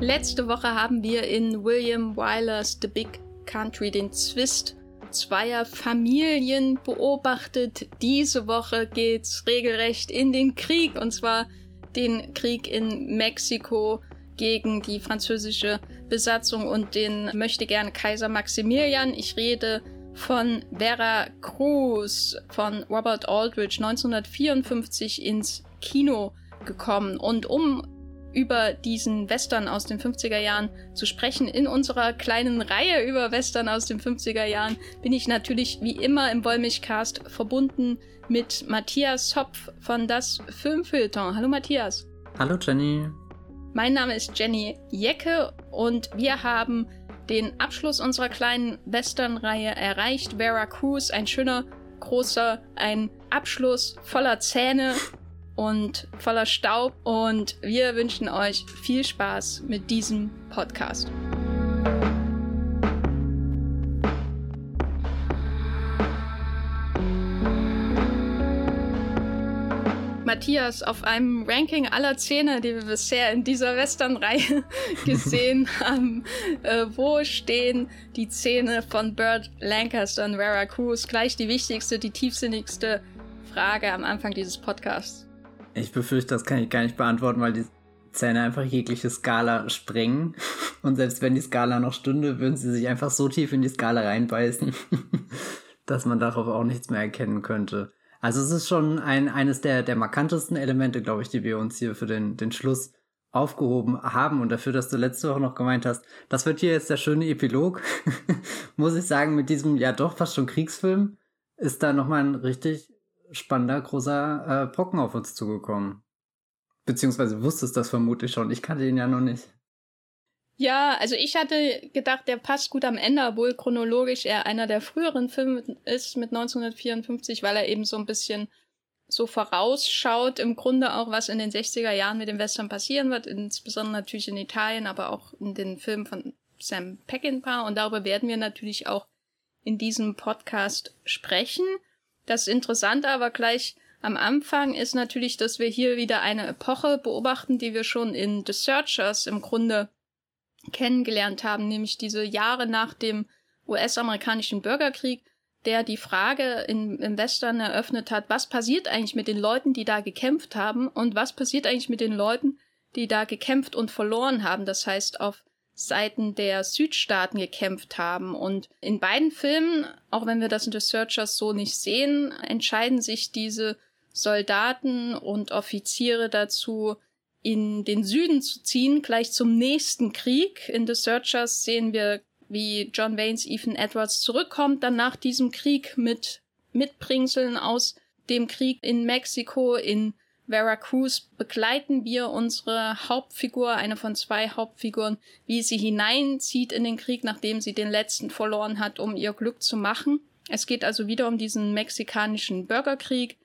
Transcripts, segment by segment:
Letzte Woche haben wir in William Wylers The Big Country den Zwist zweier Familien beobachtet. Diese Woche geht's regelrecht in den Krieg und zwar den Krieg in Mexiko gegen die französische Besatzung und den möchte gern Kaiser Maximilian. Ich rede von Vera Cruz von Robert Aldrich 1954 ins Kino gekommen. Und um über diesen Western aus den 50er Jahren zu sprechen. In unserer kleinen Reihe über Western aus den 50er Jahren bin ich natürlich wie immer im Wollmilchcast verbunden mit Matthias Hopf von das Filmfilter. Hallo Matthias. Hallo Jenny. Mein Name ist Jenny Jecke und wir haben den Abschluss unserer kleinen Western-Reihe erreicht. Vera Cruz, ein schöner, großer, ein Abschluss voller Zähne und voller Staub. Und wir wünschen euch viel Spaß mit diesem Podcast. Matthias, auf einem Ranking aller Szene, die wir bisher in dieser Western-Reihe gesehen haben, äh, wo stehen die Szene von Burt Lancaster und Vera Cruz? Gleich die wichtigste, die tiefsinnigste Frage am Anfang dieses Podcasts. Ich befürchte, das kann ich gar nicht beantworten, weil die Zähne einfach jegliche Skala sprengen. Und selbst wenn die Skala noch stünde, würden sie sich einfach so tief in die Skala reinbeißen, dass man darauf auch nichts mehr erkennen könnte. Also es ist schon ein, eines der, der markantesten Elemente, glaube ich, die wir uns hier für den, den Schluss aufgehoben haben und dafür, dass du letzte Woche noch gemeint hast, das wird hier jetzt der schöne Epilog, muss ich sagen, mit diesem ja doch fast schon Kriegsfilm ist da nochmal ein richtig spannender, großer äh, Brocken auf uns zugekommen. Beziehungsweise wusstest das vermutlich schon. Ich kannte ihn ja noch nicht. Ja, also ich hatte gedacht, der passt gut am Ende, obwohl chronologisch er einer der früheren Filme ist mit 1954, weil er eben so ein bisschen so vorausschaut, im Grunde auch, was in den 60er Jahren mit dem Western passieren wird, insbesondere natürlich in Italien, aber auch in den Filmen von Sam Peckinpah. Und darüber werden wir natürlich auch in diesem Podcast sprechen. Das Interessante aber gleich am Anfang ist natürlich, dass wir hier wieder eine Epoche beobachten, die wir schon in The Searchers im Grunde kennengelernt haben, nämlich diese Jahre nach dem US-amerikanischen Bürgerkrieg, der die Frage in, im Western eröffnet hat, was passiert eigentlich mit den Leuten, die da gekämpft haben und was passiert eigentlich mit den Leuten, die da gekämpft und verloren haben. Das heißt, auf Seiten der Südstaaten gekämpft haben. Und in beiden Filmen, auch wenn wir das in The Searchers so nicht sehen, entscheiden sich diese Soldaten und Offiziere dazu, in den Süden zu ziehen, gleich zum nächsten Krieg. In The Searchers sehen wir, wie John Waynes Ethan Edwards zurückkommt, dann nach diesem Krieg mit Mitbringseln aus dem Krieg in Mexiko. In Veracruz begleiten wir unsere Hauptfigur, eine von zwei Hauptfiguren, wie sie hineinzieht in den Krieg, nachdem sie den letzten verloren hat, um ihr Glück zu machen. Es geht also wieder um diesen mexikanischen Bürgerkrieg,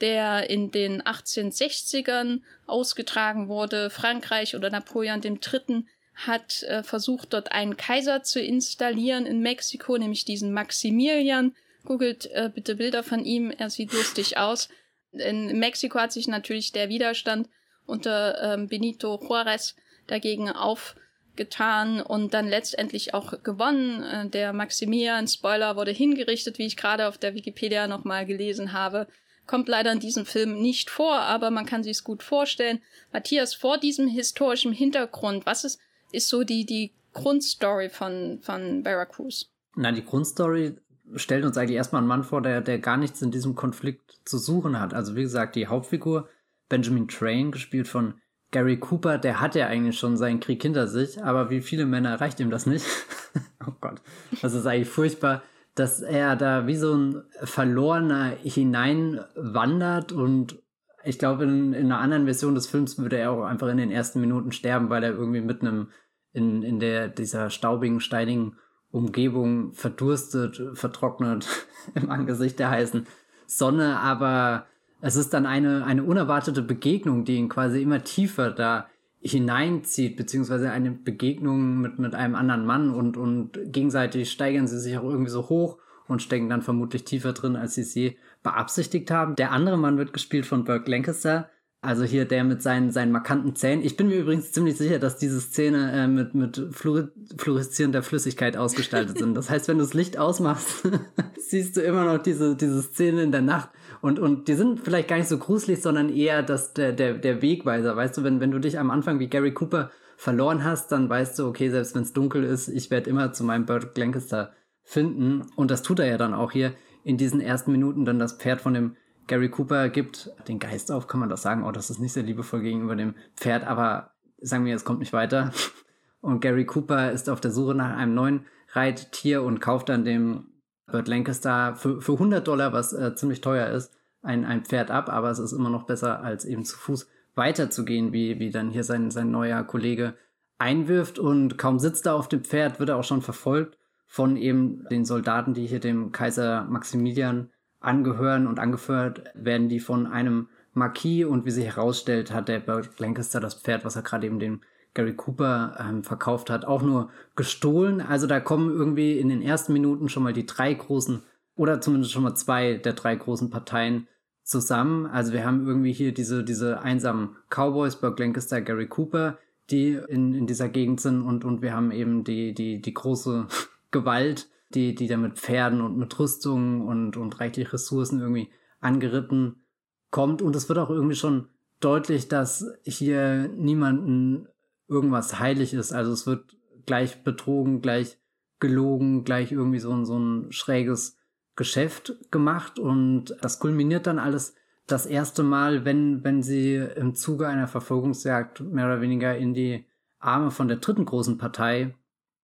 der in den 1860ern ausgetragen wurde. Frankreich oder Napoleon III. hat äh, versucht, dort einen Kaiser zu installieren in Mexiko, nämlich diesen Maximilian. Googelt äh, bitte Bilder von ihm, er sieht lustig aus. In Mexiko hat sich natürlich der Widerstand unter ähm, Benito Juarez dagegen aufgetan und dann letztendlich auch gewonnen. Äh, der Maximilian, Spoiler, wurde hingerichtet, wie ich gerade auf der Wikipedia nochmal gelesen habe. Kommt leider in diesem Film nicht vor, aber man kann sich es gut vorstellen. Matthias, vor diesem historischen Hintergrund, was ist, ist so die, die Grundstory von, von Veracruz? Na, die Grundstory stellt uns eigentlich erstmal einen Mann vor, der, der gar nichts in diesem Konflikt zu suchen hat. Also wie gesagt, die Hauptfigur, Benjamin Train, gespielt von Gary Cooper, der hat ja eigentlich schon seinen Krieg hinter sich, aber wie viele Männer erreicht ihm das nicht? oh Gott, das ist eigentlich furchtbar, dass er da wie so ein Verlorener hineinwandert und ich glaube, in, in einer anderen Version des Films würde er auch einfach in den ersten Minuten sterben, weil er irgendwie mit einem in, in der, dieser staubigen, steinigen Umgebung verdurstet, vertrocknet im Angesicht der heißen Sonne, aber es ist dann eine, eine unerwartete Begegnung, die ihn quasi immer tiefer da hineinzieht, beziehungsweise eine Begegnung mit, mit einem anderen Mann und, und gegenseitig steigern sie sich auch irgendwie so hoch und stecken dann vermutlich tiefer drin, als sie sie beabsichtigt haben. Der andere Mann wird gespielt von Burke Lancaster, Also hier der mit seinen, seinen markanten Zähnen. Ich bin mir übrigens ziemlich sicher, dass diese Szene äh, mit, mit fluoreszierender Flüssigkeit ausgestaltet sind. Das heißt, wenn du das Licht ausmachst, siehst du immer noch diese, diese Szene in der Nacht. Und, und die sind vielleicht gar nicht so gruselig, sondern eher das, der, der, der Wegweiser. Weißt du, wenn, wenn du dich am Anfang wie Gary Cooper verloren hast, dann weißt du, okay, selbst wenn es dunkel ist, ich werde immer zu meinem Burt Lancaster finden. Und das tut er ja dann auch hier in diesen ersten Minuten dann das Pferd von dem Gary Cooper gibt den Geist auf, kann man das sagen. Oh, das ist nicht sehr liebevoll gegenüber dem Pferd, aber sagen wir, es kommt nicht weiter. Und Gary Cooper ist auf der Suche nach einem neuen Reittier und kauft dann dem Burt Lancaster für, für 100 Dollar, was äh, ziemlich teuer ist, ein, ein Pferd ab, aber es ist immer noch besser, als eben zu Fuß weiterzugehen, wie, wie dann hier sein, sein neuer Kollege einwirft und kaum sitzt er auf dem Pferd, wird er auch schon verfolgt von eben den Soldaten, die hier dem Kaiser Maximilian angehören und angeführt werden die von einem Marquis und wie sich herausstellt, hat der Burt Lancaster das Pferd, was er gerade eben dem Gary Cooper ähm, verkauft hat, auch nur gestohlen. Also da kommen irgendwie in den ersten Minuten schon mal die drei großen oder zumindest schon mal zwei der drei großen Parteien zusammen. Also wir haben irgendwie hier diese, diese einsamen Cowboys, Burt Lancaster, Gary Cooper, die in, in dieser Gegend sind und, und wir haben eben die, die, die große Gewalt die, die da mit Pferden und mit Rüstungen und, und reichlich Ressourcen irgendwie angeritten kommt. Und es wird auch irgendwie schon deutlich, dass hier niemanden irgendwas heilig ist. Also es wird gleich betrogen, gleich gelogen, gleich irgendwie so ein, so ein schräges Geschäft gemacht. Und das kulminiert dann alles das erste Mal, wenn, wenn sie im Zuge einer Verfolgungsjagd mehr oder weniger in die Arme von der dritten großen Partei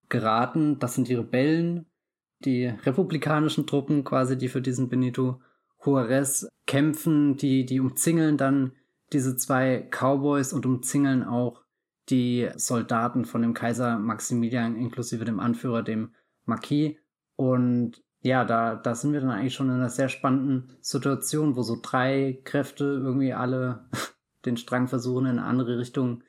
geraten. Das sind die Rebellen, die republikanischen Truppen quasi, die für diesen Benito Juarez kämpfen, die, die umzingeln dann diese zwei Cowboys und umzingeln auch die Soldaten von dem Kaiser Maximilian inklusive dem Anführer, dem Marquis. Und ja, da, da sind wir dann eigentlich schon in einer sehr spannenden Situation, wo so drei Kräfte irgendwie alle den Strang versuchen, in eine andere Richtung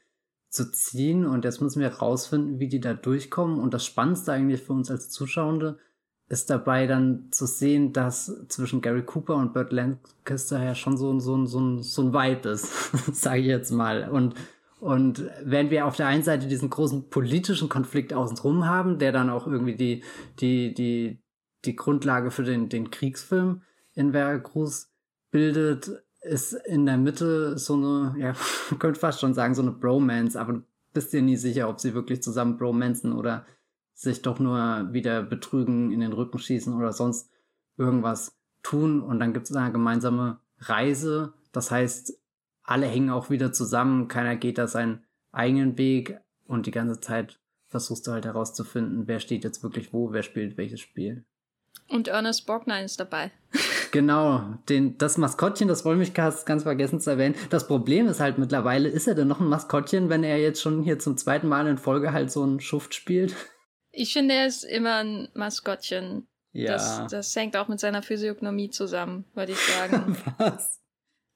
zu ziehen. Und jetzt müssen wir herausfinden, wie die da durchkommen. Und das Spannendste eigentlich für uns als Zuschauende ist dabei dann zu sehen, dass zwischen Gary Cooper und Burt Lancaster ja schon so, so, so, so ein Vibe ist, sage ich jetzt mal. Und, und wenn wir auf der einen Seite diesen großen politischen Konflikt außenrum haben, der dann auch irgendwie die, die, die, die Grundlage für den, den Kriegsfilm in Veracruz bildet, ist in der Mitte so eine, ja, könnte fast schon sagen, so eine Bromance, aber bist dir nie sicher, ob sie wirklich zusammen bromanzen oder sich doch nur wieder betrügen, in den Rücken schießen oder sonst irgendwas tun. Und dann gibt es eine gemeinsame Reise. Das heißt, alle hängen auch wieder zusammen, keiner geht da seinen eigenen Weg und die ganze Zeit versuchst du halt herauszufinden, wer steht jetzt wirklich wo, wer spielt welches Spiel. Und Ernest Borgnine ist dabei. genau, den, das Maskottchen des Wollmilchcasts ganz vergessen zu erwähnen. Das Problem ist halt mittlerweile, ist er denn noch ein Maskottchen, wenn er jetzt schon hier zum zweiten Mal in Folge halt so einen Schuft spielt? Ich finde, er ist immer ein Maskottchen. Ja. Das, das hängt auch mit seiner Physiognomie zusammen, würde ich sagen. Was?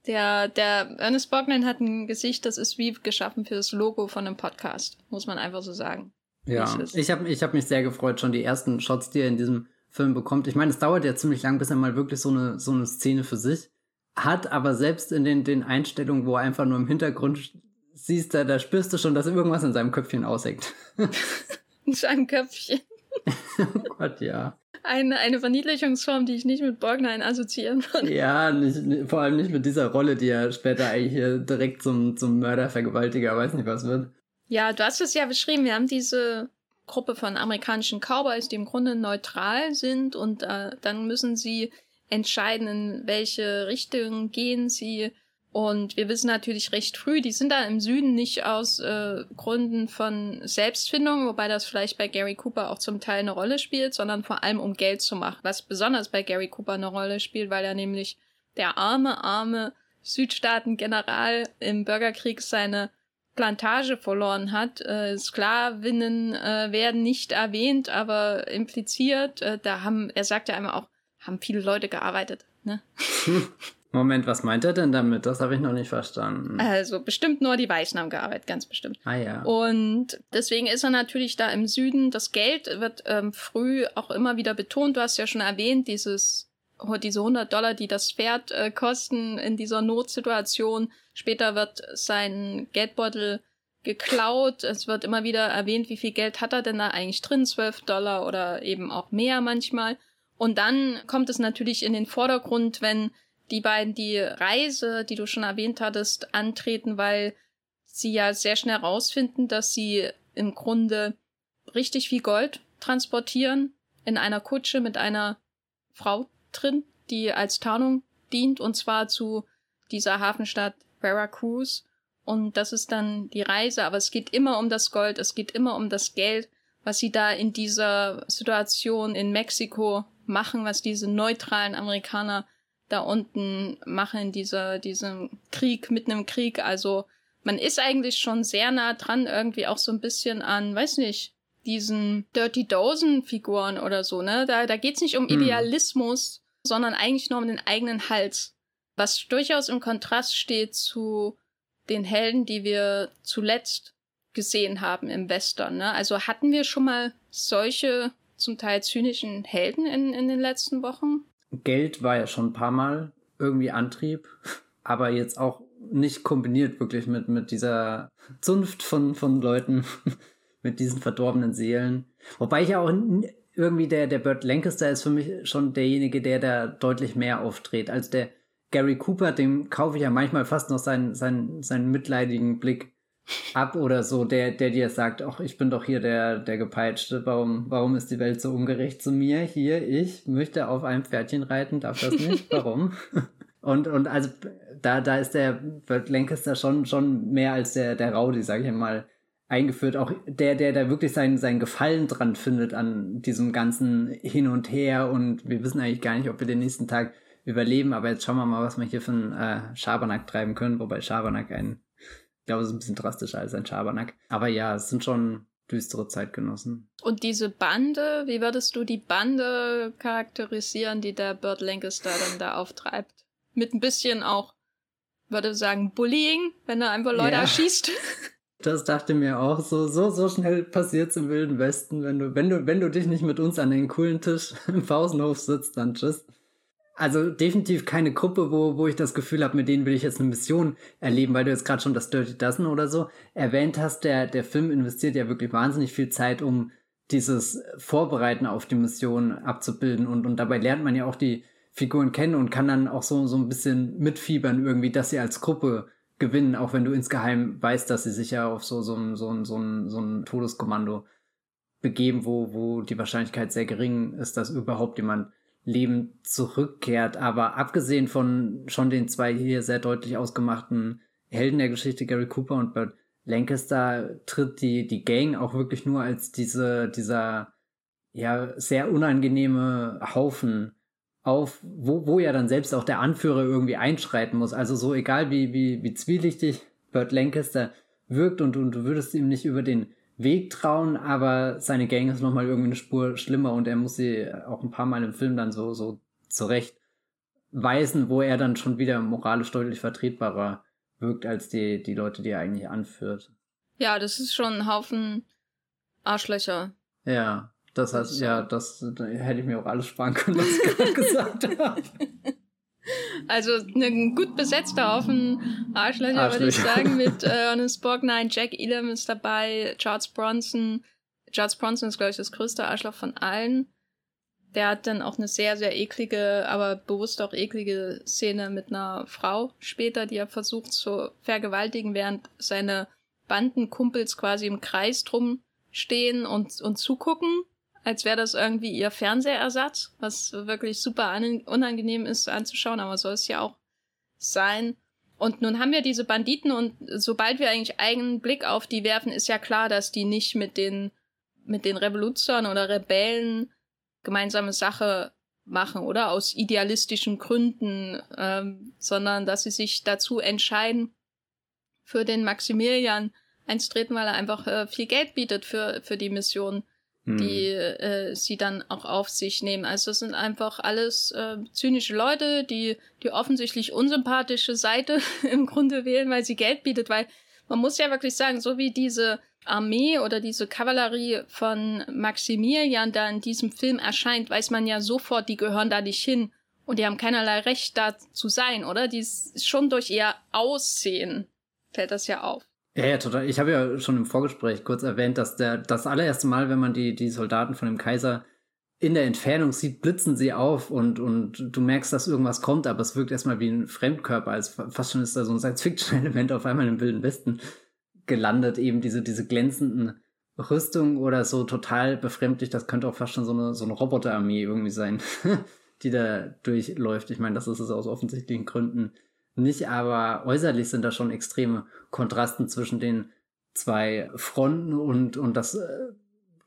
Der, der Ernest Borgnine hat ein Gesicht, das ist wie geschaffen für das Logo von einem Podcast, muss man einfach so sagen. Ja, ich habe ich hab mich sehr gefreut, schon die ersten Shots, die er in diesem Film bekommt. Ich meine, es dauert ja ziemlich lang, bis er mal wirklich so eine, so eine Szene für sich hat, aber selbst in den, den Einstellungen, wo er einfach nur im Hintergrund siehst, da, da spürst du schon, dass irgendwas in seinem Köpfchen aushängt. in seinem Köpfchen. oh Gott, ja. Eine, eine Verniedlichungsform, die ich nicht mit Borgnine assoziieren würde. Ja, nicht, vor allem nicht mit dieser Rolle, die er später eigentlich hier direkt zum, zum Mörder, Vergewaltiger, weiß nicht was wird. Ja, du hast es ja beschrieben. Wir haben diese Gruppe von amerikanischen Cowboys, die im Grunde neutral sind und äh, dann müssen sie entscheiden, in welche Richtung gehen sie. Und wir wissen natürlich recht früh, die sind da im Süden nicht aus äh, Gründen von Selbstfindung, wobei das vielleicht bei Gary Cooper auch zum Teil eine Rolle spielt, sondern vor allem um Geld zu machen. Was besonders bei Gary Cooper eine Rolle spielt, weil er nämlich der arme, arme Südstaaten-General im Bürgerkrieg seine Plantage verloren hat. Äh, Sklavinnen äh, werden nicht erwähnt, aber impliziert. Äh, da haben, er sagt ja einmal auch, haben viele Leute gearbeitet. Ne? Moment, was meint er denn damit? Das habe ich noch nicht verstanden. Also bestimmt nur die Weißen haben gearbeitet, ganz bestimmt. Ah ja. Und deswegen ist er natürlich da im Süden. Das Geld wird ähm, früh auch immer wieder betont. Du hast ja schon erwähnt, dieses diese 100 Dollar, die das Pferd äh, kosten in dieser Notsituation. Später wird sein Geldbeutel geklaut. Es wird immer wieder erwähnt, wie viel Geld hat er denn da eigentlich drin? 12 Dollar oder eben auch mehr manchmal. Und dann kommt es natürlich in den Vordergrund, wenn die beiden die Reise, die du schon erwähnt hattest, antreten, weil sie ja sehr schnell rausfinden, dass sie im Grunde richtig viel Gold transportieren in einer Kutsche mit einer Frau drin, die als Tarnung dient, und zwar zu dieser Hafenstadt Veracruz. Und das ist dann die Reise, aber es geht immer um das Gold, es geht immer um das Geld, was sie da in dieser Situation in Mexiko machen, was diese neutralen Amerikaner da unten machen dieser, diesem Krieg, mitten im Krieg. Also man ist eigentlich schon sehr nah dran, irgendwie auch so ein bisschen an, weiß nicht, diesen Dirty Dozen Figuren oder so, ne? Da, da geht's nicht um hm. Idealismus, sondern eigentlich nur um den eigenen Hals. Was durchaus im Kontrast steht zu den Helden, die wir zuletzt gesehen haben im Western, ne? Also hatten wir schon mal solche zum Teil zynischen Helden in, in den letzten Wochen? Geld war ja schon ein paar Mal irgendwie Antrieb, aber jetzt auch nicht kombiniert wirklich mit, mit dieser Zunft von, von Leuten, mit diesen verdorbenen Seelen. Wobei ich ja auch irgendwie der, der Burt Lancaster ist für mich schon derjenige, der da deutlich mehr auftritt. Als der Gary Cooper, dem kaufe ich ja manchmal fast noch seinen, seinen, seinen mitleidigen Blick ab oder so, der, der dir sagt, ach, ich bin doch hier der, der Gepeitschte, warum, warum ist die Welt so ungerecht zu mir? Hier, ich möchte auf einem Pferdchen reiten, darf das nicht? Warum? und, und also da, da ist der Burt Lancaster schon, schon mehr als der, der Rowdy, sag ich mal, eingeführt. Auch der, der da wirklich sein, sein Gefallen dran findet an diesem ganzen Hin und Her und wir wissen eigentlich gar nicht, ob wir den nächsten Tag überleben, aber jetzt schauen wir mal, was wir hier für einen äh, Schabernack treiben können, wobei Schabernack ein ich glaube, es ist ein bisschen drastischer als ein Schabernack. Aber ja, es sind schon düstere Zeitgenossen. Und diese Bande, wie würdest du die Bande charakterisieren, die der Burt Lancaster dann da auftreibt? Mit ein bisschen auch, würde sagen, Bullying, wenn er einfach Leute ja. erschießt. Das dachte mir auch so, so, so schnell passiert's im Wilden Westen, wenn du, wenn du, wenn du dich nicht mit uns an den coolen Tisch im Pausenhof sitzt, dann tschüss. Also definitiv keine Gruppe, wo, wo ich das Gefühl habe, mit denen will ich jetzt eine Mission erleben, weil du jetzt gerade schon das Dirty Dozen oder so erwähnt hast. Der, der Film investiert ja wirklich wahnsinnig viel Zeit, um dieses Vorbereiten auf die Mission abzubilden. Und, und dabei lernt man ja auch die Figuren kennen und kann dann auch so, so ein bisschen mitfiebern irgendwie, dass sie als Gruppe gewinnen, auch wenn du insgeheim weißt, dass sie sich ja auf so, so, ein, so, so, so ein Todeskommando begeben, wo, wo die Wahrscheinlichkeit sehr gering ist, dass überhaupt jemand Leben zurückkehrt. Aber abgesehen von schon den zwei hier sehr deutlich ausgemachten Helden der Geschichte, Gary Cooper und Burt Lancaster, tritt die, die Gang auch wirklich nur als diese, dieser, ja, sehr unangenehme Haufen auf, wo, wo ja dann selbst auch der Anführer irgendwie einschreiten muss. Also so egal wie, wie, wie zwielichtig Burt Lancaster wirkt und, und du würdest ihm nicht über den Weg trauen, aber seine Gang ist nochmal irgendwie eine Spur schlimmer und er muss sie auch ein paar Mal im Film dann so, so zurecht weisen, wo er dann schon wieder moralisch deutlich vertretbarer wirkt als die, die Leute, die er eigentlich anführt. Ja, das ist schon ein Haufen Arschlöcher. Ja, das heißt, ja, das hätte ich mir auch alles sparen können, was ich gerade gesagt habe. Also ein gut besetzter Haufen Arschlöcher, Arschlöcher. würde ich sagen, mit äh, Ernest Borgnine, Jack Elam ist dabei, Charles Bronson. Charles Bronson ist, glaube ich, das größte Arschloch von allen. Der hat dann auch eine sehr, sehr eklige, aber bewusst auch eklige Szene mit einer Frau später, die er versucht zu vergewaltigen, während seine Bandenkumpels quasi im Kreis drum stehen und, und zugucken als wäre das irgendwie ihr Fernsehersatz, was wirklich super unangenehm ist anzuschauen, aber soll es ja auch sein. Und nun haben wir diese Banditen und sobald wir eigentlich eigenen Blick auf die werfen, ist ja klar, dass die nicht mit den, mit den Revoluzern oder Rebellen gemeinsame Sache machen, oder? Aus idealistischen Gründen, ähm, sondern dass sie sich dazu entscheiden, für den Maximilian einzutreten, weil er einfach äh, viel Geld bietet für, für die Mission die hm. äh, sie dann auch auf sich nehmen. Also das sind einfach alles äh, zynische Leute, die die offensichtlich unsympathische Seite im Grunde wählen, weil sie Geld bietet, weil man muss ja wirklich sagen, so wie diese Armee oder diese Kavallerie von Maximilian da in diesem Film erscheint, weiß man ja sofort, die gehören da nicht hin. Und die haben keinerlei Recht da zu sein, oder? Die ist schon durch ihr Aussehen fällt das ja auf. Ja, ja, total. Ich habe ja schon im Vorgespräch kurz erwähnt, dass der das allererste Mal, wenn man die, die Soldaten von dem Kaiser in der Entfernung sieht, blitzen sie auf und, und du merkst, dass irgendwas kommt, aber es wirkt erstmal wie ein Fremdkörper, als fast schon ist da so ein Science-Fiction-Element auf einmal im Wilden Westen gelandet, eben diese, diese glänzenden Rüstungen oder so total befremdlich, das könnte auch fast schon so eine, so eine Roboterarmee irgendwie sein, die da durchläuft. Ich meine, das ist es aus offensichtlichen Gründen nicht, aber äußerlich sind da schon extreme Kontrasten zwischen den zwei Fronten und, und das äh,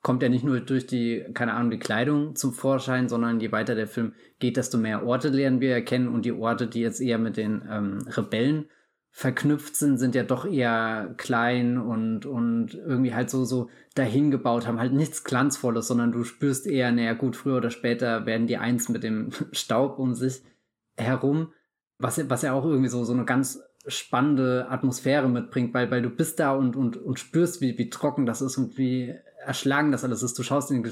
kommt ja nicht nur durch die, keine Ahnung, die Kleidung zum Vorschein, sondern je weiter der Film geht, desto mehr Orte lernen wir erkennen und die Orte, die jetzt eher mit den ähm, Rebellen verknüpft sind, sind ja doch eher klein und, und irgendwie halt so, so dahin gebaut, haben halt nichts Glanzvolles, sondern du spürst eher, naja gut, früher oder später werden die eins mit dem Staub um sich herum, was, was ja auch irgendwie so, so eine ganz spannende Atmosphäre mitbringt, weil, weil du bist da und, und, und spürst, wie, wie trocken das ist und wie erschlagen das alles ist. Du schaust in die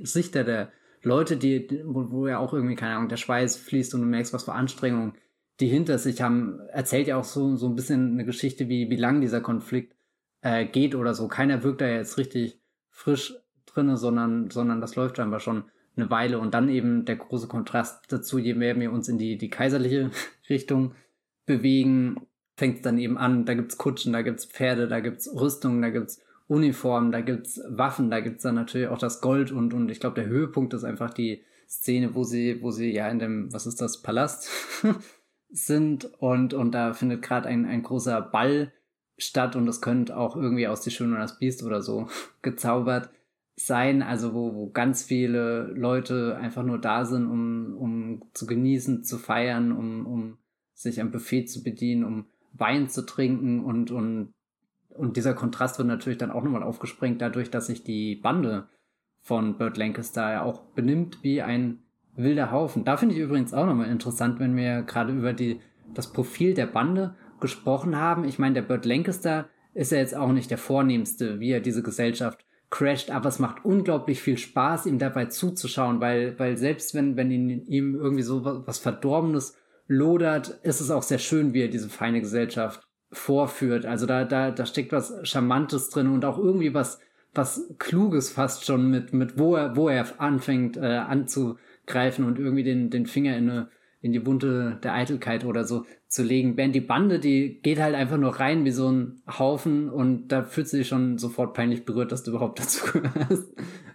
Gesichter der Leute, die, wo, wo ja auch irgendwie, keine Ahnung, der Schweiß fließt und du merkst, was für Anstrengungen die hinter sich haben, erzählt ja auch so, so ein bisschen eine Geschichte, wie, wie lang dieser Konflikt äh, geht oder so. Keiner wirkt da jetzt richtig frisch drinne, sondern, sondern das läuft scheinbar schon eine Weile. Und dann eben der große Kontrast dazu, je mehr wir uns in die, die kaiserliche Richtung bewegen, fängt es dann eben an. Da gibt's Kutschen, da gibt's Pferde, da gibt's Rüstungen, da gibt's Uniformen, da gibt's Waffen, da gibt's dann natürlich auch das Gold und, und ich glaube, der Höhepunkt ist einfach die Szene, wo sie, wo sie ja in dem, was ist das, Palast sind und, und da findet gerade ein, ein großer Ball statt und das könnte auch irgendwie aus Die Schöne und das Biest oder so gezaubert sein, also wo, wo ganz viele Leute einfach nur da sind, um, um zu genießen, zu feiern, um, um sich am Buffet zu bedienen, um Wein zu trinken und, und, und dieser Kontrast wird natürlich dann auch nochmal aufgesprengt dadurch, dass sich die Bande von Burt Lancaster ja auch benimmt wie ein wilder Haufen. Da finde ich übrigens auch nochmal interessant, wenn wir gerade über die, das Profil der Bande gesprochen haben. Ich meine, der Burt Lancaster ist ja jetzt auch nicht der vornehmste, wie er diese Gesellschaft crasht, aber es macht unglaublich viel Spaß, ihm dabei zuzuschauen, weil, weil selbst wenn, wenn in ihm irgendwie so was Verdorbenes lodert, ist es auch sehr schön, wie er diese feine Gesellschaft vorführt. Also da, da, da steckt was Charmantes drin und auch irgendwie was, was Kluges fast schon mit, mit wo er, wo er anfängt, äh, anzugreifen und irgendwie den, den Finger in eine, in die Wunde der Eitelkeit oder so zu legen. Ben, die Bande, die geht halt einfach nur rein wie so ein Haufen und da fühlt sie sich schon sofort peinlich berührt, dass du überhaupt dazu gehörst.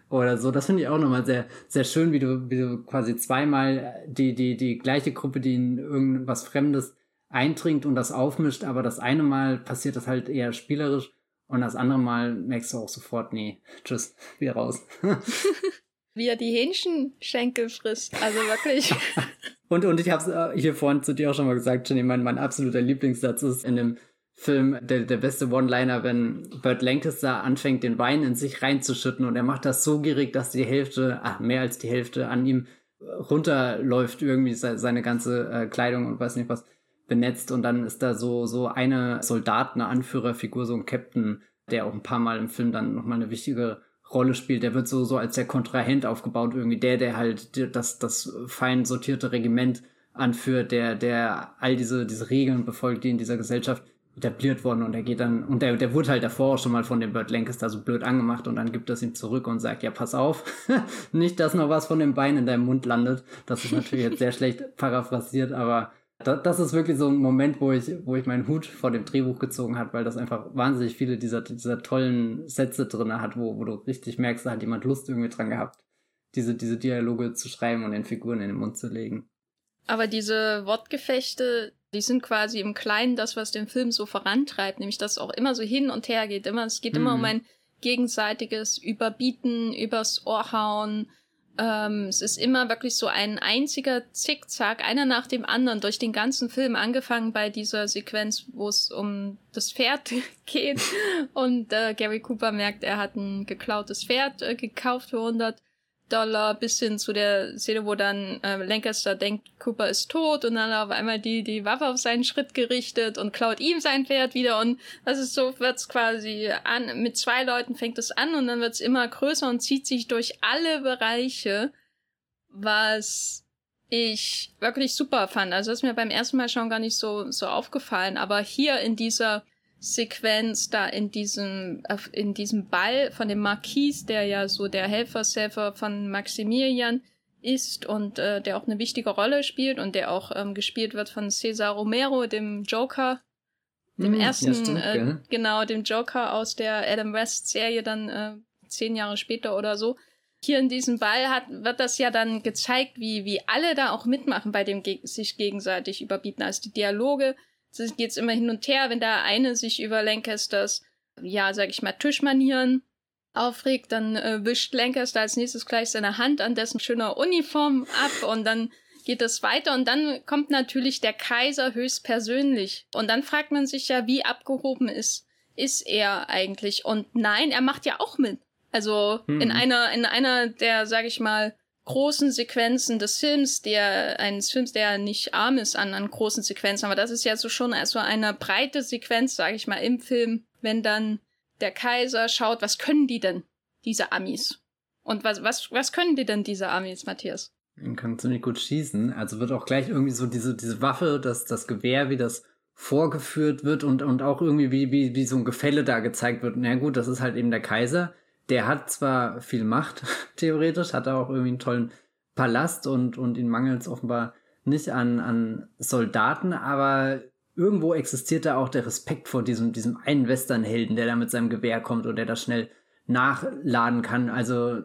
oder so. Das finde ich auch nochmal sehr, sehr schön, wie du, wie du quasi zweimal die, die, die gleiche Gruppe, die in irgendwas Fremdes eindringt und das aufmischt, aber das eine Mal passiert das halt eher spielerisch und das andere Mal merkst du auch sofort, nee, tschüss, wieder raus. wie er die Hähnchenschenkel frisst. Also wirklich. und, und ich habe es hier vorhin zu dir auch schon mal gesagt, Jenny, mein, mein absoluter Lieblingssatz ist in dem Film der, der beste One-Liner, wenn Burt Lancaster anfängt, den Wein in sich reinzuschütten und er macht das so gierig, dass die Hälfte, ach, mehr als die Hälfte an ihm runterläuft, irgendwie seine ganze äh, Kleidung und weiß nicht was benetzt und dann ist da so, so eine Soldat, eine Anführerfigur, so ein Captain, der auch ein paar Mal im Film dann nochmal eine wichtige Rolle spielt. Der wird so, so als der Kontrahent aufgebaut, irgendwie der, der halt das, das fein sortierte Regiment anführt, der, der all diese, diese Regeln befolgt, die in dieser Gesellschaft etabliert wurden und er geht dann, und der, der wurde halt davor auch schon mal von dem Burt Lancaster so blöd angemacht und dann gibt es ihm zurück und sagt, ja, pass auf, nicht, dass noch was von dem Bein in deinem Mund landet. Das ist natürlich jetzt sehr schlecht paraphrasiert, aber das ist wirklich so ein Moment, wo ich, wo ich meinen Hut vor dem Drehbuch gezogen hat, weil das einfach wahnsinnig viele dieser, dieser tollen Sätze drin hat, wo, wo du richtig merkst, da hat jemand Lust irgendwie dran gehabt, diese, diese Dialoge zu schreiben und den Figuren in den Mund zu legen. Aber diese Wortgefechte, die sind quasi im Kleinen das, was den Film so vorantreibt, nämlich dass es auch immer so hin und her geht. Immer, es geht mhm. immer um ein gegenseitiges Überbieten, übers Ohr hauen, ähm, es ist immer wirklich so ein einziger Zickzack, einer nach dem anderen durch den ganzen Film, angefangen bei dieser Sequenz, wo es um das Pferd geht. Und äh, Gary Cooper merkt, er hat ein geklautes Pferd äh, gekauft für 100 Dollar bis hin zu der Szene, wo dann äh, Lancaster denkt, Cooper ist tot und dann auf einmal die die Waffe auf seinen Schritt gerichtet und klaut ihm sein Pferd wieder und das ist so wird's quasi an mit zwei Leuten fängt es an und dann wird's immer größer und zieht sich durch alle Bereiche, was ich wirklich super fand. Also das ist mir beim ersten Mal schon gar nicht so, so aufgefallen. Aber hier in dieser Sequenz, da in diesem, in diesem Ball von dem Marquis, der ja so der Helfershelfer von Maximilian ist und äh, der auch eine wichtige Rolle spielt und der auch ähm, gespielt wird von Cesar Romero, dem Joker, dem hm, ersten, stimmt, äh, genau, dem Joker aus der Adam West Serie dann äh, zehn Jahre später oder so. Hier in diesem Ball hat, wird das ja dann gezeigt, wie, wie alle da auch mitmachen bei dem ge sich gegenseitig überbieten. Also die Dialoge, es geht immer hin und her, wenn da eine sich über Lancasters, ja, sag ich mal, Tischmanieren aufregt, dann äh, wischt Lancaster als nächstes gleich seine Hand an dessen schöner Uniform ab und dann geht es weiter und dann kommt natürlich der Kaiser höchstpersönlich. Und dann fragt man sich ja, wie abgehoben ist, ist er eigentlich? Und nein, er macht ja auch mit. Also mhm. in einer, in einer der, sag ich mal, großen Sequenzen des Films, der, eines Films, der nicht arm ist an, an großen Sequenzen, aber das ist ja so schon also eine breite Sequenz, sag ich mal, im Film, wenn dann der Kaiser schaut, was können die denn, diese Amis? Und was, was, was können die denn, diese Amis, Matthias? Man kann ziemlich gut schießen. Also wird auch gleich irgendwie so diese, diese Waffe, das, das Gewehr, wie das vorgeführt wird und, und auch irgendwie wie, wie, wie so ein Gefälle da gezeigt wird. Na gut, das ist halt eben der Kaiser der hat zwar viel Macht, theoretisch, hat er auch irgendwie einen tollen Palast und, und ihn mangelt es offenbar nicht an, an Soldaten, aber irgendwo existiert da auch der Respekt vor diesem, diesem einen Westernhelden, der da mit seinem Gewehr kommt und der das schnell nachladen kann. Also,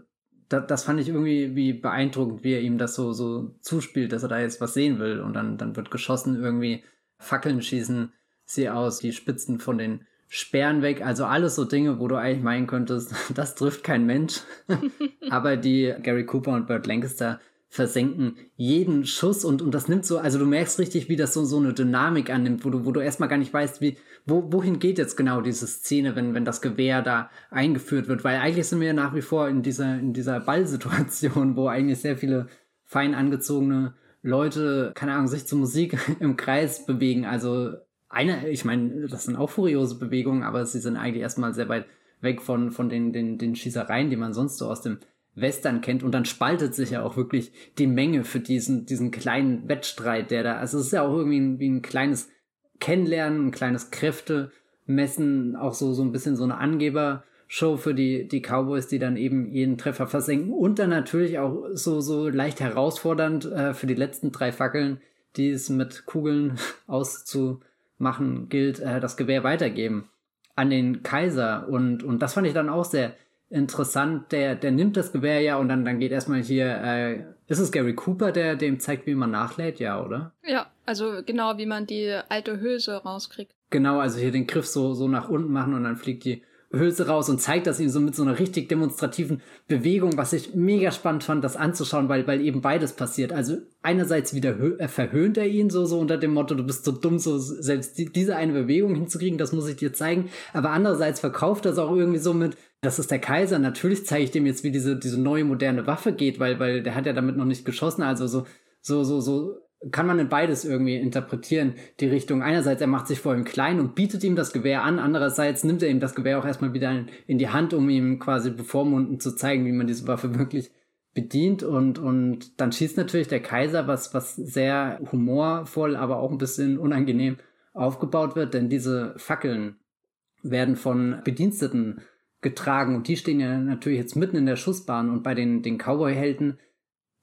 da, das fand ich irgendwie wie beeindruckend, wie er ihm das so, so zuspielt, dass er da jetzt was sehen will und dann, dann wird geschossen irgendwie, Fackeln schießen sie aus, die Spitzen von den Sperren weg, also alles so Dinge, wo du eigentlich meinen könntest, das trifft kein Mensch. Aber die Gary Cooper und Burt Lancaster versenken jeden Schuss und, und das nimmt so, also du merkst richtig, wie das so, so eine Dynamik annimmt, wo du, wo du erstmal gar nicht weißt, wie, wo, wohin geht jetzt genau diese Szene, wenn, wenn das Gewehr da eingeführt wird, weil eigentlich sind wir ja nach wie vor in dieser, in dieser Ballsituation, wo eigentlich sehr viele fein angezogene Leute, keine Ahnung, sich zur Musik im Kreis bewegen, also eine, ich meine, das sind auch furiose Bewegungen, aber sie sind eigentlich erstmal sehr weit weg von, von den, den, den Schießereien, die man sonst so aus dem Western kennt. Und dann spaltet sich ja auch wirklich die Menge für diesen, diesen kleinen Wettstreit, der da, also es ist ja auch irgendwie ein, wie ein kleines Kennenlernen, ein kleines Kräftemessen, auch so, so ein bisschen so eine Angebershow für die, die Cowboys, die dann eben jeden Treffer versenken und dann natürlich auch so, so leicht herausfordernd äh, für die letzten drei Fackeln, die es mit Kugeln auszu, machen gilt, äh, das Gewehr weitergeben an den Kaiser. Und, und das fand ich dann auch sehr interessant. Der, der nimmt das Gewehr ja und dann, dann geht erstmal hier, äh, ist es Gary Cooper, der dem zeigt, wie man nachlädt, ja, oder? Ja, also genau, wie man die alte Hülse rauskriegt. Genau, also hier den Griff so, so nach unten machen und dann fliegt die Hülse raus und zeigt das ihm so mit so einer richtig demonstrativen Bewegung, was ich mega spannend fand, das anzuschauen, weil, weil eben beides passiert. Also einerseits wieder äh, verhöhnt er ihn so, so unter dem Motto, du bist so dumm, so selbst die, diese eine Bewegung hinzukriegen, das muss ich dir zeigen. Aber andererseits verkauft das auch irgendwie so mit, das ist der Kaiser, natürlich zeige ich dem jetzt, wie diese, diese neue moderne Waffe geht, weil, weil der hat ja damit noch nicht geschossen, also so, so, so, so kann man in beides irgendwie interpretieren, die Richtung. Einerseits, er macht sich vor ihm klein und bietet ihm das Gewehr an, andererseits nimmt er ihm das Gewehr auch erstmal wieder in die Hand, um ihm quasi bevormundend zu zeigen, wie man diese Waffe wirklich bedient. Und, und dann schießt natürlich der Kaiser, was, was sehr humorvoll, aber auch ein bisschen unangenehm aufgebaut wird, denn diese Fackeln werden von Bediensteten getragen. Und die stehen ja natürlich jetzt mitten in der Schussbahn. Und bei den, den Cowboy-Helden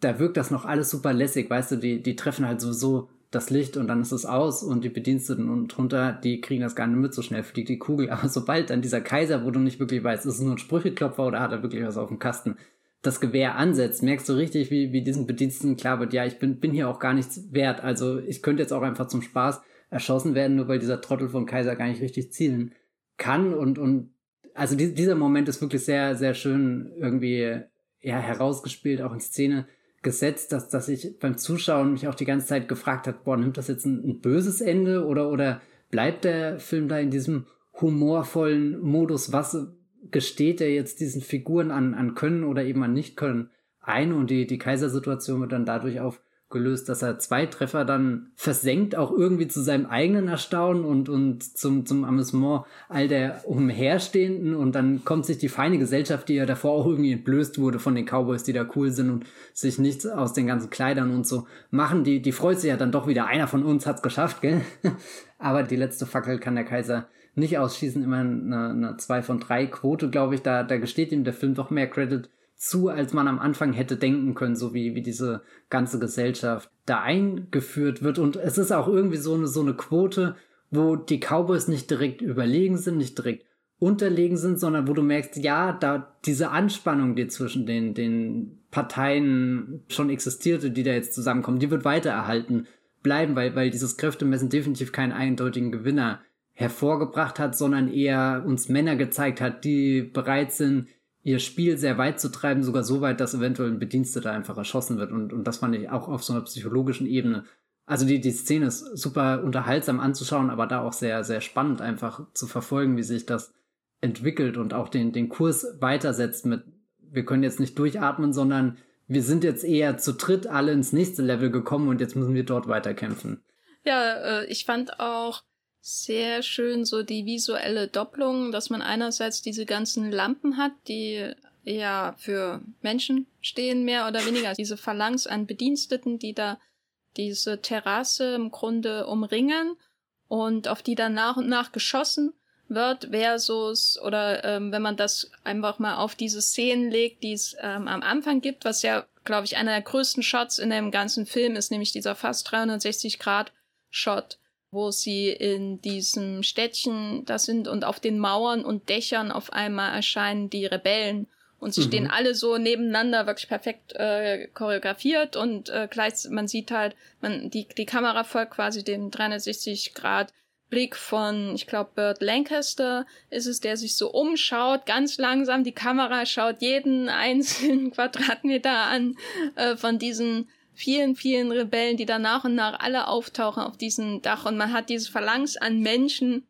da wirkt das noch alles super lässig, weißt du, die, die treffen halt sowieso das Licht und dann ist es aus und die Bediensteten und drunter, die kriegen das gar nicht mit, so schnell fliegt die Kugel. Aber sobald dann dieser Kaiser, wo du nicht wirklich weißt, ist es nur ein Sprücheklopfer oder hat er wirklich was auf dem Kasten, das Gewehr ansetzt, merkst du richtig, wie, wie diesen Bediensteten klar wird, ja, ich bin, bin hier auch gar nichts wert. Also ich könnte jetzt auch einfach zum Spaß erschossen werden, nur weil dieser Trottel von Kaiser gar nicht richtig zielen kann. Und, und also die, dieser Moment ist wirklich sehr, sehr schön irgendwie ja, herausgespielt, auch in Szene gesetzt, dass, dass ich beim Zuschauen mich auch die ganze Zeit gefragt habe, boah, nimmt das jetzt ein, ein böses Ende oder, oder bleibt der Film da in diesem humorvollen Modus? Was gesteht er jetzt diesen Figuren an, an Können oder eben an Nicht-Können ein? Und die, die Kaisersituation wird dann dadurch auf gelöst, dass er zwei Treffer dann versenkt, auch irgendwie zu seinem eigenen Erstaunen und, und zum, zum Amüsement all der Umherstehenden. Und dann kommt sich die feine Gesellschaft, die ja davor auch irgendwie entblößt wurde von den Cowboys, die da cool sind und sich nichts aus den ganzen Kleidern und so machen, die, die freut sich ja dann doch wieder, einer von uns hat's geschafft, gell? Aber die letzte Fackel kann der Kaiser nicht ausschießen, immer eine, eine 2 von 3 Quote, glaube ich, da, da gesteht ihm der Film doch mehr Credit zu, als man am Anfang hätte denken können, so wie, wie diese ganze Gesellschaft da eingeführt wird. Und es ist auch irgendwie so eine, so eine Quote, wo die Cowboys nicht direkt überlegen sind, nicht direkt unterlegen sind, sondern wo du merkst, ja, da diese Anspannung, die zwischen den, den Parteien schon existierte, die da jetzt zusammenkommen, die wird weiter erhalten bleiben, weil, weil dieses Kräftemessen definitiv keinen eindeutigen Gewinner hervorgebracht hat, sondern eher uns Männer gezeigt hat, die bereit sind, ihr Spiel sehr weit zu treiben, sogar so weit, dass eventuell ein Bediensteter einfach erschossen wird. Und, und das fand ich auch auf so einer psychologischen Ebene. Also die, die Szene ist super unterhaltsam anzuschauen, aber da auch sehr, sehr spannend einfach zu verfolgen, wie sich das entwickelt und auch den, den Kurs weitersetzt mit, wir können jetzt nicht durchatmen, sondern wir sind jetzt eher zu dritt alle ins nächste Level gekommen und jetzt müssen wir dort weiterkämpfen. Ja, äh, ich fand auch sehr schön so die visuelle Doppelung, dass man einerseits diese ganzen Lampen hat, die ja für Menschen stehen, mehr oder weniger. Diese Phalanx an Bediensteten, die da diese Terrasse im Grunde umringen und auf die dann nach und nach geschossen wird, versus, oder ähm, wenn man das einfach mal auf diese Szenen legt, die es ähm, am Anfang gibt, was ja, glaube ich, einer der größten Shots in dem ganzen Film ist, nämlich dieser fast 360 Grad Shot wo sie in diesem Städtchen da sind und auf den Mauern und Dächern auf einmal erscheinen die Rebellen. Und sie mhm. stehen alle so nebeneinander, wirklich perfekt äh, choreografiert und äh, gleich, man sieht halt, man, die, die Kamera folgt quasi dem 360 Grad Blick von, ich glaube, Burt Lancaster ist es, der sich so umschaut, ganz langsam. Die Kamera schaut jeden einzelnen Quadratmeter an äh, von diesen vielen, vielen Rebellen, die da nach und nach alle auftauchen auf diesem Dach. Und man hat dieses Verlangs an Menschen,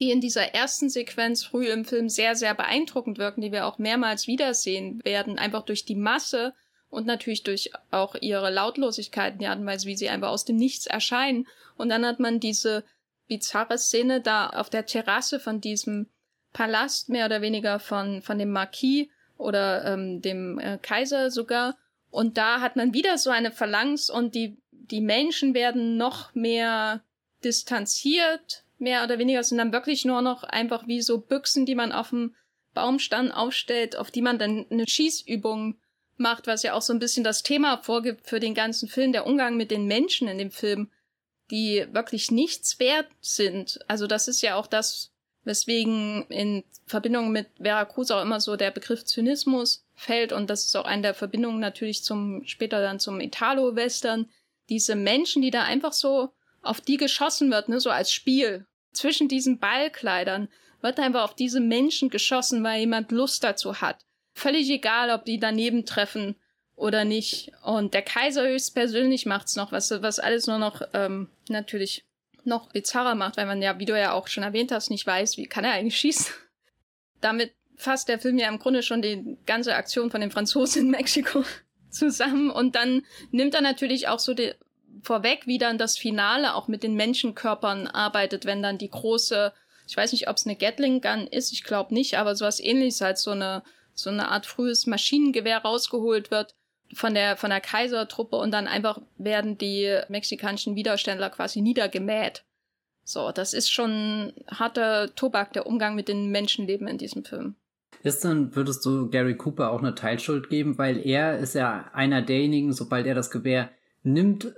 die in dieser ersten Sequenz früh im Film sehr, sehr beeindruckend wirken, die wir auch mehrmals wiedersehen werden, einfach durch die Masse und natürlich durch auch ihre Lautlosigkeit, die Art und Weise, wie sie einfach aus dem Nichts erscheinen. Und dann hat man diese bizarre Szene da auf der Terrasse von diesem Palast, mehr oder weniger von, von dem Marquis oder ähm, dem äh, Kaiser sogar, und da hat man wieder so eine Phalanx und die, die Menschen werden noch mehr distanziert, mehr oder weniger sind dann wirklich nur noch einfach wie so Büchsen, die man auf dem Baumstamm aufstellt, auf die man dann eine Schießübung macht, was ja auch so ein bisschen das Thema vorgibt für den ganzen Film, der Umgang mit den Menschen in dem Film, die wirklich nichts wert sind. Also das ist ja auch das, weswegen in Verbindung mit Veracruz auch immer so der Begriff Zynismus fällt und das ist auch eine der Verbindungen natürlich zum später dann zum Italo-Western. Diese Menschen, die da einfach so auf die geschossen wird, ne, so als Spiel. Zwischen diesen Ballkleidern wird einfach auf diese Menschen geschossen, weil jemand Lust dazu hat. Völlig egal, ob die daneben treffen oder nicht. Und der Kaiser höchstpersönlich macht's noch, was, was alles nur noch ähm, natürlich noch bizarrer macht, weil man ja, wie du ja auch schon erwähnt hast, nicht weiß, wie kann er eigentlich schießen. Damit fasst der Film ja im Grunde schon die ganze Aktion von den Franzosen in Mexiko zusammen und dann nimmt er natürlich auch so die, vorweg, wie dann das Finale auch mit den Menschenkörpern arbeitet, wenn dann die große, ich weiß nicht, ob es eine Gatling Gun ist, ich glaube nicht, aber sowas ähnliches, halt so eine so eine Art frühes Maschinengewehr rausgeholt wird von der von der Kaisertruppe und dann einfach werden die mexikanischen Widerständler quasi niedergemäht. So, das ist schon harter Tobak, der Umgang mit den Menschenleben in diesem Film. Ist dann, würdest du Gary Cooper auch eine Teilschuld geben, weil er ist ja einer derjenigen, sobald er das Gewehr nimmt,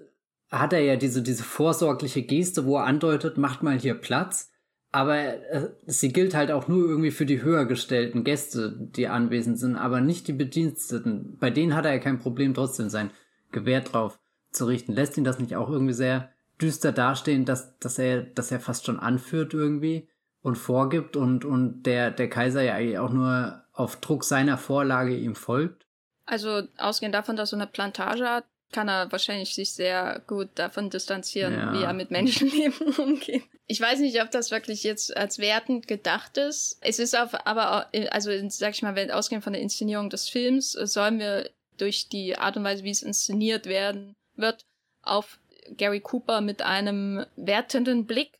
hat er ja diese, diese vorsorgliche Geste, wo er andeutet, macht mal hier Platz. Aber äh, sie gilt halt auch nur irgendwie für die höher gestellten Gäste, die anwesend sind, aber nicht die Bediensteten. Bei denen hat er ja kein Problem, trotzdem sein Gewehr drauf zu richten. Lässt ihn das nicht auch irgendwie sehr düster dastehen, dass, dass er, dass er fast schon anführt irgendwie? Und vorgibt und, und der, der Kaiser ja eigentlich auch nur auf Druck seiner Vorlage ihm folgt? Also ausgehend davon, dass er eine Plantage hat, kann er wahrscheinlich sich sehr gut davon distanzieren, ja. wie er mit Menschenleben umgeht. Ich weiß nicht, ob das wirklich jetzt als wertend gedacht ist. Es ist auf, aber, also sag ich mal, wenn ausgehend von der Inszenierung des Films, sollen wir durch die Art und Weise, wie es inszeniert werden wird, auf Gary Cooper mit einem wertenden Blick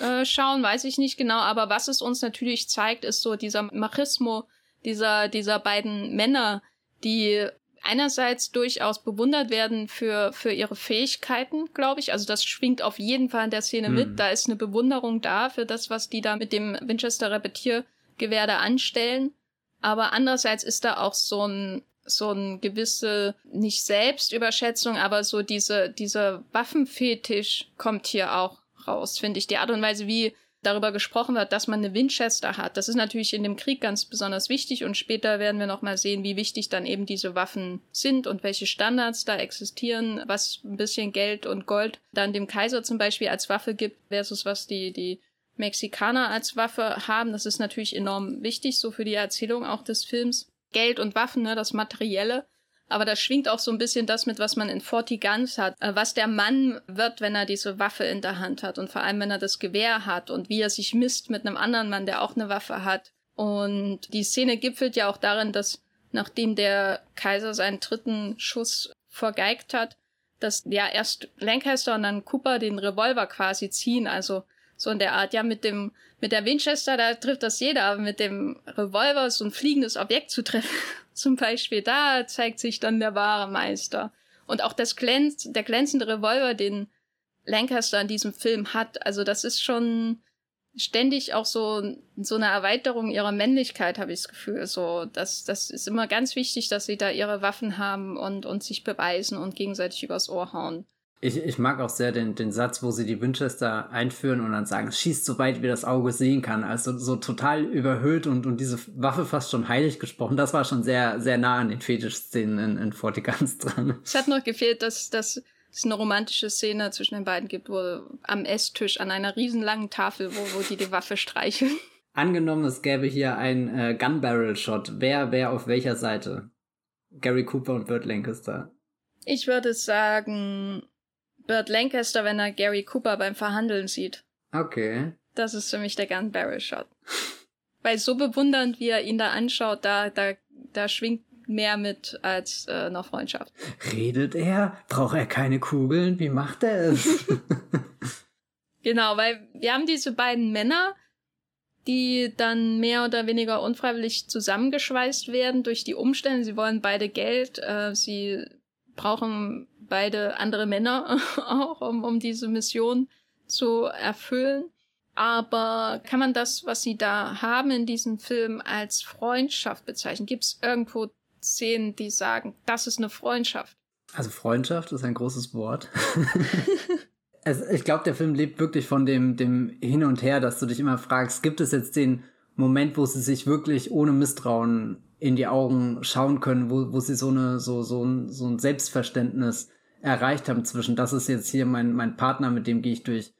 äh, schauen, weiß ich nicht genau, aber was es uns natürlich zeigt, ist so dieser Machismo dieser, dieser beiden Männer, die einerseits durchaus bewundert werden für, für ihre Fähigkeiten, glaube ich. Also das schwingt auf jeden Fall in der Szene hm. mit. Da ist eine Bewunderung da für das, was die da mit dem Winchester Repetiergewehr da anstellen. Aber andererseits ist da auch so ein, so ein gewisse, nicht Selbstüberschätzung, aber so diese, dieser Waffenfetisch kommt hier auch raus, finde ich. Die Art und Weise, wie darüber gesprochen wird, dass man eine Winchester hat. Das ist natürlich in dem Krieg ganz besonders wichtig und später werden wir noch mal sehen, wie wichtig dann eben diese Waffen sind und welche Standards da existieren, was ein bisschen Geld und Gold dann dem Kaiser zum Beispiel als Waffe gibt versus was die die Mexikaner als Waffe haben. Das ist natürlich enorm wichtig so für die Erzählung auch des Films. Geld und Waffen, ne, das Materielle. Aber da schwingt auch so ein bisschen das mit, was man in Forty Guns hat, äh, was der Mann wird, wenn er diese Waffe in der Hand hat und vor allem, wenn er das Gewehr hat und wie er sich misst mit einem anderen Mann, der auch eine Waffe hat. Und die Szene gipfelt ja auch darin, dass nachdem der Kaiser seinen dritten Schuss vergeigt hat, dass ja erst Lancaster und dann Cooper den Revolver quasi ziehen, also so in der Art, ja, mit dem, mit der Winchester, da trifft das jeder, aber mit dem Revolver so ein fliegendes Objekt zu treffen, zum Beispiel, da zeigt sich dann der wahre Meister. Und auch das glänz der glänzende Revolver, den Lancaster in diesem Film hat, also das ist schon ständig auch so, so eine Erweiterung ihrer Männlichkeit, habe ich das Gefühl. So, das, das ist immer ganz wichtig, dass sie da ihre Waffen haben und, und sich beweisen und gegenseitig übers Ohr hauen. Ich, ich mag auch sehr den, den Satz, wo sie die Winchester einführen und dann sagen, schießt so weit, wie das Auge sehen kann. Also so total überhöht und, und diese Waffe fast schon heilig gesprochen. Das war schon sehr, sehr nah an den Fetischszenen in, in Forty Guns dran. Es hat noch gefehlt, dass, dass es eine romantische Szene zwischen den beiden gibt, wo am Esstisch an einer riesenlangen Tafel, wo, wo die die Waffe streicheln. Angenommen, es gäbe hier ein äh, Gun Barrel Shot. Wer wäre auf welcher Seite? Gary Cooper und Burt Lancaster. Ich würde sagen, Burt Lancaster, wenn er Gary Cooper beim Verhandeln sieht. Okay. Das ist für mich der Gun Barrel Shot. Weil so bewundernd, wie er ihn da anschaut, da, da, da schwingt mehr mit als äh, noch Freundschaft. Redet er? Braucht er keine Kugeln? Wie macht er es? genau, weil wir haben diese beiden Männer, die dann mehr oder weniger unfreiwillig zusammengeschweißt werden durch die Umstände. Sie wollen beide Geld, äh, sie brauchen beide andere Männer auch, um, um diese Mission zu erfüllen. Aber kann man das, was sie da haben in diesem Film, als Freundschaft bezeichnen? Gibt es irgendwo Szenen, die sagen, das ist eine Freundschaft? Also Freundschaft ist ein großes Wort. also ich glaube, der Film lebt wirklich von dem, dem Hin und Her, dass du dich immer fragst, gibt es jetzt den Moment, wo sie sich wirklich ohne Misstrauen in die Augen schauen können, wo, wo sie so eine, so, so ein, so ein Selbstverständnis erreicht haben zwischen, das ist jetzt hier mein, mein Partner, mit dem gehe ich durch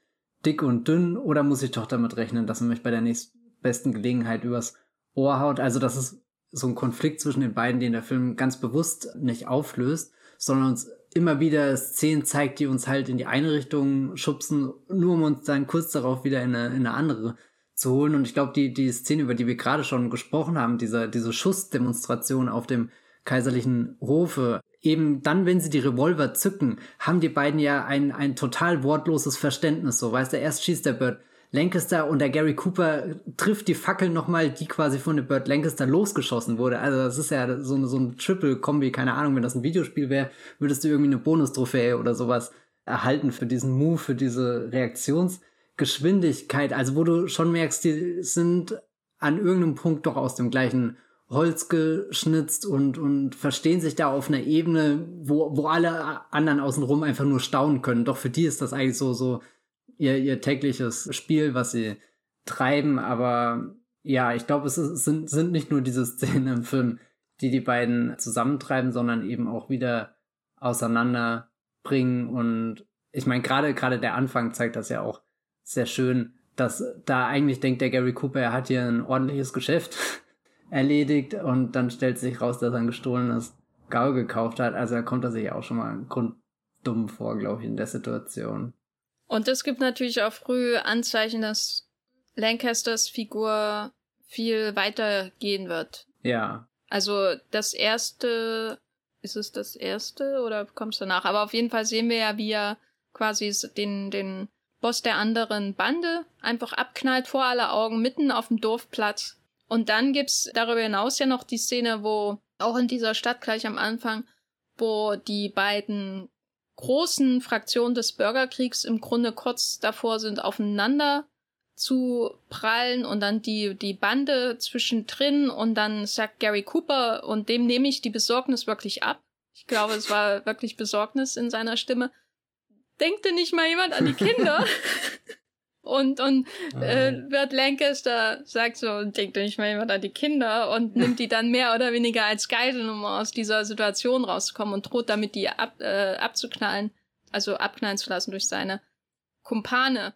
dick und dünn, oder muss ich doch damit rechnen, dass er mich bei der nächstbesten Gelegenheit übers Ohr haut? Also das ist so ein Konflikt zwischen den beiden, den der Film ganz bewusst nicht auflöst, sondern uns immer wieder Szenen zeigt, die uns halt in die eine Richtung schubsen, nur um uns dann kurz darauf wieder in eine, in eine andere zu holen. Und ich glaube, die, die Szene, über die wir gerade schon gesprochen haben, diese, diese Schussdemonstration auf dem kaiserlichen Hofe, eben dann, wenn sie die Revolver zücken, haben die beiden ja ein, ein total wortloses Verständnis. So, weißt du, erst schießt der Bird Lancaster und der Gary Cooper trifft die Fackel nochmal, die quasi von der Bird Lancaster losgeschossen wurde. Also das ist ja so, so ein Triple-Kombi, keine Ahnung, wenn das ein Videospiel wäre, würdest du irgendwie eine Bonustrophäe oder sowas erhalten für diesen Move, für diese Reaktionsgeschwindigkeit. Also wo du schon merkst, die sind an irgendeinem Punkt doch aus dem gleichen Holz geschnitzt und, und verstehen sich da auf einer Ebene, wo, wo alle anderen außenrum einfach nur staunen können. Doch für die ist das eigentlich so, so ihr, ihr tägliches Spiel, was sie treiben. Aber ja, ich glaube, es, ist, sind, sind nicht nur diese Szenen im Film, die die beiden zusammentreiben, sondern eben auch wieder auseinanderbringen. Und ich meine, gerade, gerade der Anfang zeigt das ja auch sehr schön, dass da eigentlich denkt der Gary Cooper, er hat hier ein ordentliches Geschäft erledigt und dann stellt sich raus, dass er ein gestohlenes Gaul gekauft hat. Also da kommt er sich auch schon mal grunddumm vor, glaube ich, in der Situation. Und es gibt natürlich auch früh Anzeichen, dass Lancasters Figur viel weiter gehen wird. Ja. Also das erste ist es das erste oder kommst du nach? Aber auf jeden Fall sehen wir ja, wie er quasi den, den Boss der anderen Bande einfach abknallt vor aller Augen mitten auf dem Dorfplatz. Und dann gibt's darüber hinaus ja noch die Szene, wo auch in dieser Stadt gleich am Anfang, wo die beiden großen Fraktionen des Bürgerkriegs im Grunde kurz davor sind, aufeinander zu prallen und dann die, die Bande zwischendrin und dann sagt Gary Cooper und dem nehme ich die Besorgnis wirklich ab. Ich glaube, es war wirklich Besorgnis in seiner Stimme denkt denn nicht mal jemand an die Kinder? und und äh, ah. Bert Lancaster sagt so, denkt nicht mal jemand an die Kinder und nimmt die dann mehr oder weniger als Geisel, um aus dieser Situation rauszukommen und droht damit die ab, äh, abzuknallen, also abknallen zu lassen durch seine Kumpane.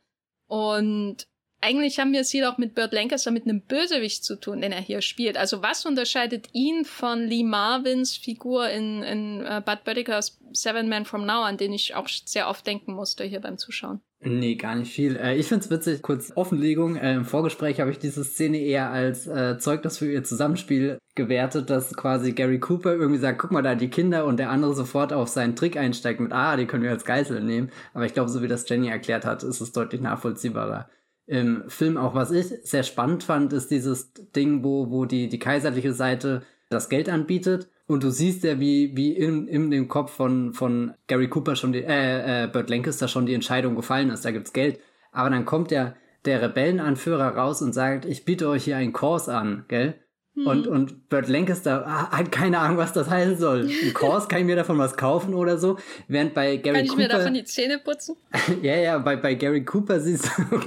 Und eigentlich haben wir es hier auch mit Burt Lancaster mit einem Bösewicht zu tun, den er hier spielt. Also was unterscheidet ihn von Lee Marvins Figur in, in uh, Bud Bödikers Seven Men From Now, an den ich auch sehr oft denken musste hier beim Zuschauen? Nee, gar nicht viel. Äh, ich find's witzig, kurz Offenlegung. Äh, Im Vorgespräch habe ich diese Szene eher als äh, Zeugnis für ihr Zusammenspiel gewertet, dass quasi Gary Cooper irgendwie sagt, guck mal da die Kinder und der andere sofort auf seinen Trick einsteigt mit, ah, die können wir als Geisel nehmen. Aber ich glaube, so wie das Jenny erklärt hat, ist es deutlich nachvollziehbarer im Film auch. Was ich sehr spannend fand, ist dieses Ding, wo, wo die, die kaiserliche Seite das Geld anbietet. Und du siehst ja, wie, wie in, in dem Kopf von, von Gary Cooper schon die, äh, äh, Burt Lancaster schon die Entscheidung gefallen ist, da gibt's Geld. Aber dann kommt ja der Rebellenanführer raus und sagt, ich biete euch hier einen Kurs an, gell? Mhm. Und, und Burt Lancaster hat keine Ahnung, was das heißen soll. Ein Kurs, kann ich mir davon was kaufen oder so? Während bei Gary Cooper... Kann ich Cooper, mir davon die Zähne putzen? ja, ja, bei, bei Gary Cooper siehst du... Oh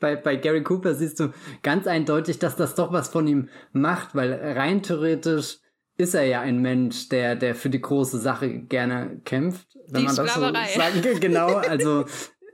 bei, bei Gary Cooper siehst du ganz eindeutig, dass das doch was von ihm macht, weil rein theoretisch ist er ja ein Mensch, der, der für die große Sache gerne kämpft. Wenn die man das so sagen Genau, also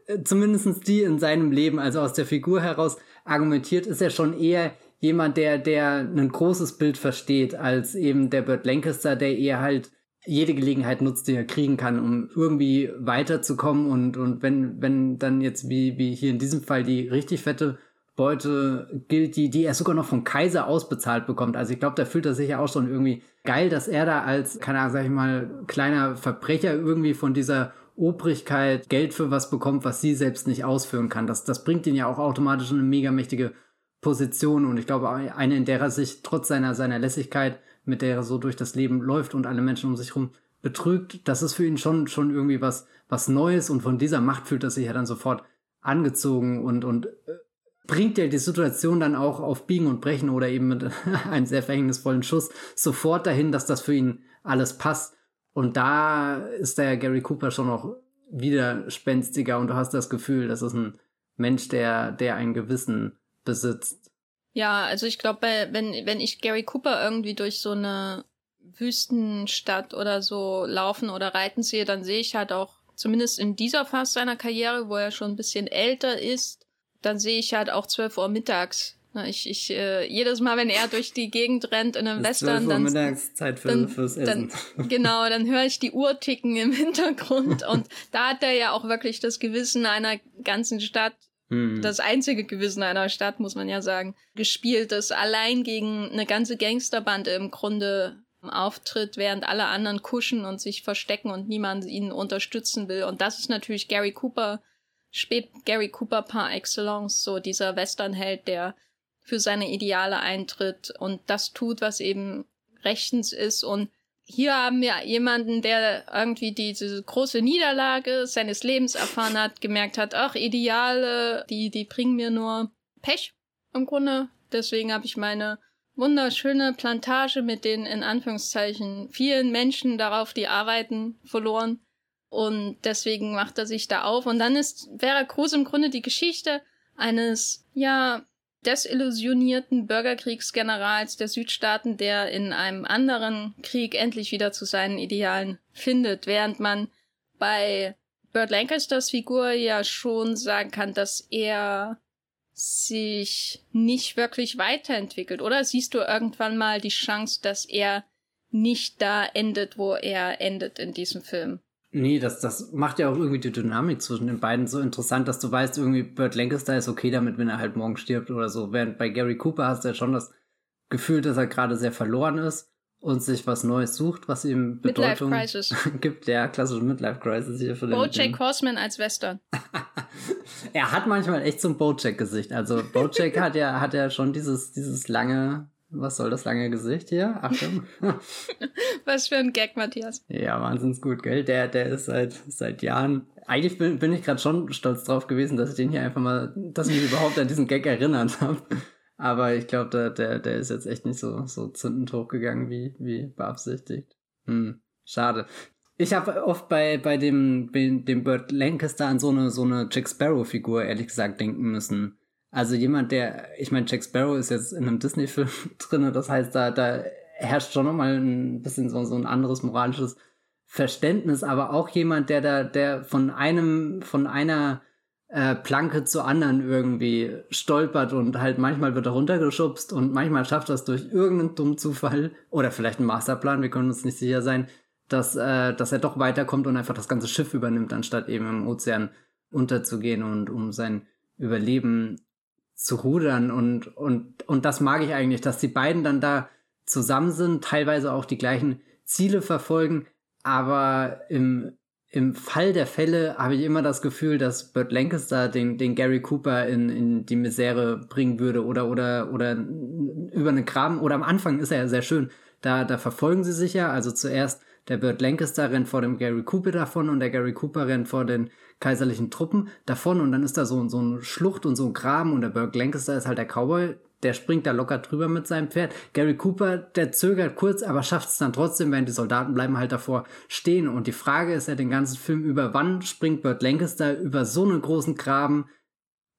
äh, zumindestens die in seinem Leben, also aus der Figur heraus argumentiert, ist er schon eher jemand, der, der ein großes Bild versteht, als eben der Burt Lancaster, der eher halt jede Gelegenheit nutzt, die er kriegen kann, um irgendwie weiterzukommen und, und wenn, wenn dann jetzt wie, wie hier in diesem Fall die richtig fette Beute gilt, die, die er sogar noch vom Kaiser ausbezahlt bekommt. Also ich glaube, da fühlt er sich ja auch schon irgendwie geil, dass er da als, keine Ahnung, sag ich mal, kleiner Verbrecher irgendwie von dieser Obrigkeit Geld für was bekommt, was sie selbst nicht ausführen kann. Das, das bringt ihn ja auch automatisch in eine mega mächtige Position und ich glaube, eine, in der er sich trotz seiner, seiner Lässigkeit mit der er so durch das Leben läuft und alle Menschen um sich herum betrügt, das ist für ihn schon, schon irgendwie was, was Neues und von dieser Macht fühlt er sich ja dann sofort angezogen und, und äh, bringt er die Situation dann auch auf Biegen und Brechen oder eben mit einem sehr verhängnisvollen Schuss sofort dahin, dass das für ihn alles passt. Und da ist der Gary Cooper schon noch widerspenstiger und du hast das Gefühl, das ist ein Mensch, der, der ein Gewissen besitzt. Ja, also ich glaube, wenn, wenn ich Gary Cooper irgendwie durch so eine Wüstenstadt oder so laufen oder reiten sehe, dann sehe ich halt auch, zumindest in dieser Phase seiner Karriere, wo er schon ein bisschen älter ist, dann sehe ich halt auch 12 Uhr mittags. Ich, ich, äh, jedes Mal, wenn er durch die Gegend rennt in einem Western, 12 Uhr dann, mittags, Zeit für, dann, fürs Essen. Dann, genau, dann höre ich die Uhr ticken im Hintergrund und da hat er ja auch wirklich das Gewissen einer ganzen Stadt Mhm. Das einzige Gewissen einer Stadt, muss man ja sagen, gespielt, das allein gegen eine ganze Gangsterbande im Grunde auftritt, während alle anderen kuschen und sich verstecken und niemand ihnen unterstützen will. Und das ist natürlich Gary Cooper, spät Gary Cooper par excellence, so dieser Westernheld, der für seine Ideale eintritt und das tut, was eben rechtens ist und hier haben wir jemanden, der irgendwie diese große Niederlage seines Lebens erfahren hat, gemerkt hat, ach, Ideale, die, die bringen mir nur Pech im Grunde. Deswegen habe ich meine wunderschöne Plantage mit den in Anführungszeichen vielen Menschen darauf, die arbeiten, verloren. Und deswegen macht er sich da auf. Und dann ist Vera Cruz im Grunde die Geschichte eines, ja, desillusionierten Bürgerkriegsgenerals der Südstaaten, der in einem anderen Krieg endlich wieder zu seinen Idealen findet, während man bei Burt Lancasters Figur ja schon sagen kann, dass er sich nicht wirklich weiterentwickelt. Oder siehst du irgendwann mal die Chance, dass er nicht da endet, wo er endet in diesem Film? Nee, das, das macht ja auch irgendwie die Dynamik zwischen den beiden so interessant, dass du weißt, irgendwie Burt Lancaster ist okay damit, wenn er halt morgen stirbt oder so. Während bei Gary Cooper hast du ja schon das Gefühl, dass er gerade sehr verloren ist und sich was Neues sucht, was ihm Bedeutung gibt. Ja, klassische Midlife Crisis hier für den Bojack Horseman als Western. er hat manchmal echt so ein Bojack-Gesicht. Also Bojack hat ja, hat ja schon dieses, dieses lange, was soll das lange Gesicht hier? Achtung. was für ein Gag, Matthias. Ja, wahnsinnig gut, gell? Der, der ist seit, seit Jahren. Eigentlich bin, bin ich gerade schon stolz drauf gewesen, dass ich den hier einfach mal, dass ich mich überhaupt an diesen Gag erinnert habe. Aber ich glaube, der, der, der ist jetzt echt nicht so, so zündend hochgegangen wie, wie beabsichtigt. Hm, schade. Ich habe oft bei, bei dem, dem Burt Lancaster an so eine, so eine Jack Sparrow-Figur, ehrlich gesagt, denken müssen. Also jemand, der, ich meine, Jack Sparrow ist jetzt in einem Disney-Film drin, das heißt, da, da herrscht schon nochmal ein bisschen so, so ein anderes moralisches Verständnis, aber auch jemand, der da, der von einem, von einer äh, Planke zur anderen irgendwie stolpert und halt manchmal wird er runtergeschubst und manchmal schafft es durch irgendeinen dummen Zufall oder vielleicht einen Masterplan, wir können uns nicht sicher sein, dass, äh, dass er doch weiterkommt und einfach das ganze Schiff übernimmt, anstatt eben im Ozean unterzugehen und um sein Überleben zu rudern und, und, und das mag ich eigentlich, dass die beiden dann da zusammen sind, teilweise auch die gleichen Ziele verfolgen, aber im, im Fall der Fälle habe ich immer das Gefühl, dass Burt Lancaster den, den Gary Cooper in, in die Misere bringen würde oder, oder, oder über eine Graben, oder am Anfang ist er ja sehr schön. Da, da verfolgen sie sich ja. Also zuerst der Burt Lancaster rennt vor dem Gary Cooper davon und der Gary Cooper rennt vor den kaiserlichen Truppen davon und dann ist da so, so eine Schlucht und so ein Graben und der Burt Lancaster ist halt der Cowboy, der springt da locker drüber mit seinem Pferd. Gary Cooper, der zögert kurz, aber schafft es dann trotzdem, während die Soldaten bleiben halt davor stehen. Und die Frage ist ja den ganzen Film über, wann springt Burt Lancaster über so einen großen Graben,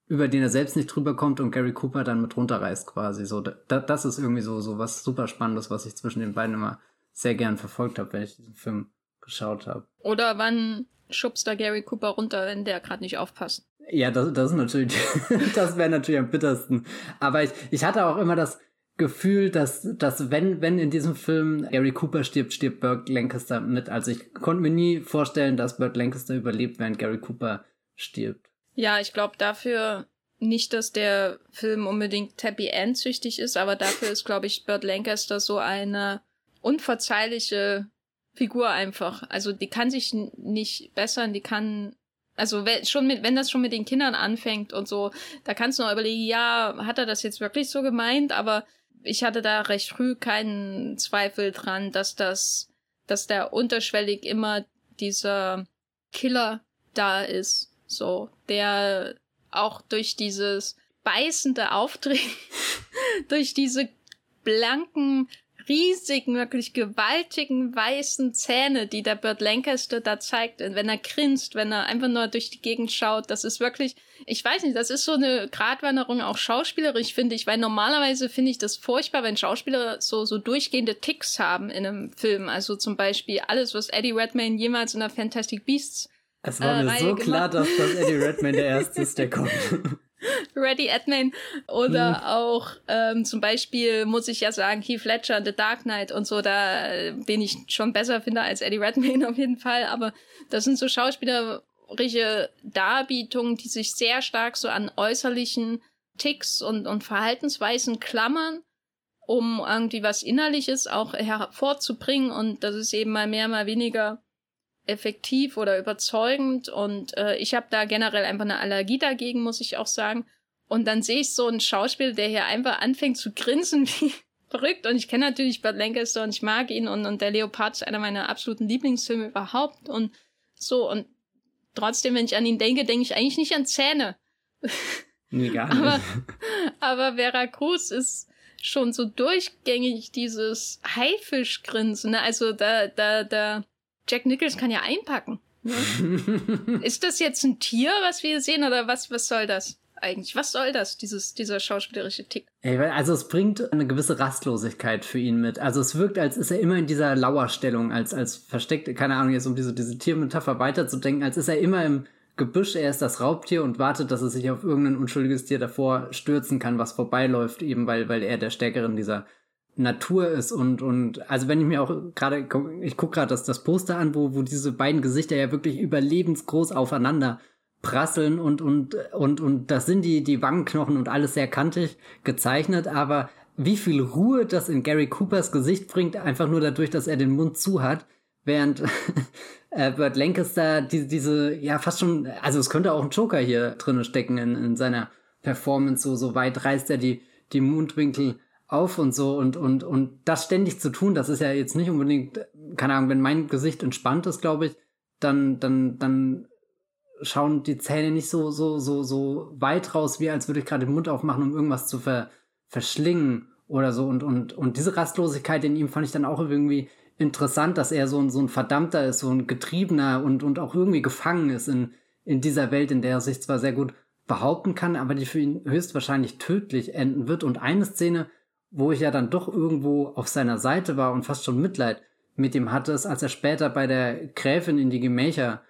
über den er selbst nicht drüber kommt und Gary Cooper dann mit runterreißt quasi. So, da, das ist irgendwie so, so was super Spannendes, was ich zwischen den beiden immer sehr gern verfolgt habe, wenn ich diesen Film geschaut habe. Oder wann schubst da Gary Cooper runter, wenn der gerade nicht aufpasst? Ja, das, das ist natürlich, das wäre natürlich am bittersten. Aber ich, ich hatte auch immer das Gefühl, dass, dass wenn, wenn in diesem Film Gary Cooper stirbt, stirbt Burt Lancaster mit. Also ich konnte mir nie vorstellen, dass Burt Lancaster überlebt, während Gary Cooper stirbt. Ja, ich glaube dafür nicht, dass der Film unbedingt Happy End süchtig ist, aber dafür ist, glaube ich, Burt Lancaster so eine unverzeihliche Figur einfach. Also die kann sich nicht bessern, die kann also schon mit, wenn das schon mit den Kindern anfängt und so, da kannst du noch überlegen, ja, hat er das jetzt wirklich so gemeint? Aber ich hatte da recht früh keinen Zweifel dran, dass das, dass da unterschwellig immer dieser Killer da ist. So, der auch durch dieses beißende Auftreten, durch diese blanken riesigen, wirklich gewaltigen weißen Zähne, die der Burt Lancaster da zeigt, wenn er grinst, wenn er einfach nur durch die Gegend schaut. Das ist wirklich, ich weiß nicht, das ist so eine Gratwanderung auch schauspielerisch, finde ich, weil normalerweise finde ich das furchtbar, wenn Schauspieler so, so durchgehende Ticks haben in einem Film. Also zum Beispiel alles, was Eddie Redmayne jemals in der Fantastic Beasts es war äh, mir Reihe so klar, dass das Eddie Redmayne der Erste ist, der kommt. Ready Edman oder hm. auch ähm, zum Beispiel muss ich ja sagen Heath Ledger The Dark Knight und so da äh, den ich schon besser finde als Eddie Redmayne auf jeden Fall. Aber das sind so schauspielerische Darbietungen die sich sehr stark so an äußerlichen Ticks und und Verhaltensweisen klammern um irgendwie was innerliches auch hervorzubringen. Und das ist eben mal mehr mal weniger effektiv oder überzeugend und äh, ich habe da generell einfach eine Allergie dagegen, muss ich auch sagen. Und dann sehe ich so einen Schauspieler, der hier einfach anfängt zu grinsen wie verrückt und ich kenne natürlich Bud Lancaster und ich mag ihn und, und der Leopard ist einer meiner absoluten Lieblingsfilme überhaupt und so und trotzdem, wenn ich an ihn denke, denke ich eigentlich nicht an Zähne. Nee, gar nicht. aber, aber Vera Cruz ist schon so durchgängig dieses Haifischgrinsen, ne? Also da, da, da Jack Nichols kann ja einpacken. Ne? ist das jetzt ein Tier, was wir sehen, oder was, was soll das? eigentlich? Was soll das, dieses, dieser schauspielerische Tick? Also es bringt eine gewisse Rastlosigkeit für ihn mit. Also es wirkt, als ist er immer in dieser Lauerstellung, als, als versteckt, keine Ahnung, jetzt um diese, diese Tiermetapher weiterzudenken, als ist er immer im Gebüsch, er ist das Raubtier und wartet, dass er sich auf irgendein unschuldiges Tier davor stürzen kann, was vorbeiläuft, eben weil, weil er der Stärkere in dieser Natur ist und und also wenn ich mir auch gerade ich guck gerade das das Poster an, wo wo diese beiden Gesichter ja wirklich überlebensgroß aufeinander prasseln und und und und das sind die die Wangenknochen und alles sehr kantig gezeichnet, aber wie viel Ruhe das in Gary Coopers Gesicht bringt, einfach nur dadurch, dass er den Mund zu hat, während äh, Burt Lancaster diese, diese, ja, fast schon, also es könnte auch ein Joker hier drinne stecken in, in seiner Performance, so, so weit reißt er die, die Mundwinkel auf und so und, und, und das ständig zu tun, das ist ja jetzt nicht unbedingt, keine Ahnung, wenn mein Gesicht entspannt ist, glaube ich, dann, dann, dann schauen die Zähne nicht so, so, so, so weit raus, wie als würde ich gerade den Mund aufmachen, um irgendwas zu ver, verschlingen oder so. Und, und, und diese Rastlosigkeit in ihm fand ich dann auch irgendwie interessant, dass er so ein, so ein Verdammter ist, so ein Getriebener und, und auch irgendwie gefangen ist in, in dieser Welt, in der er sich zwar sehr gut behaupten kann, aber die für ihn höchstwahrscheinlich tödlich enden wird. Und eine Szene, wo ich ja dann doch irgendwo auf seiner Seite war und fast schon Mitleid mit ihm hatte, ist, als er später bei der Gräfin in die Gemächer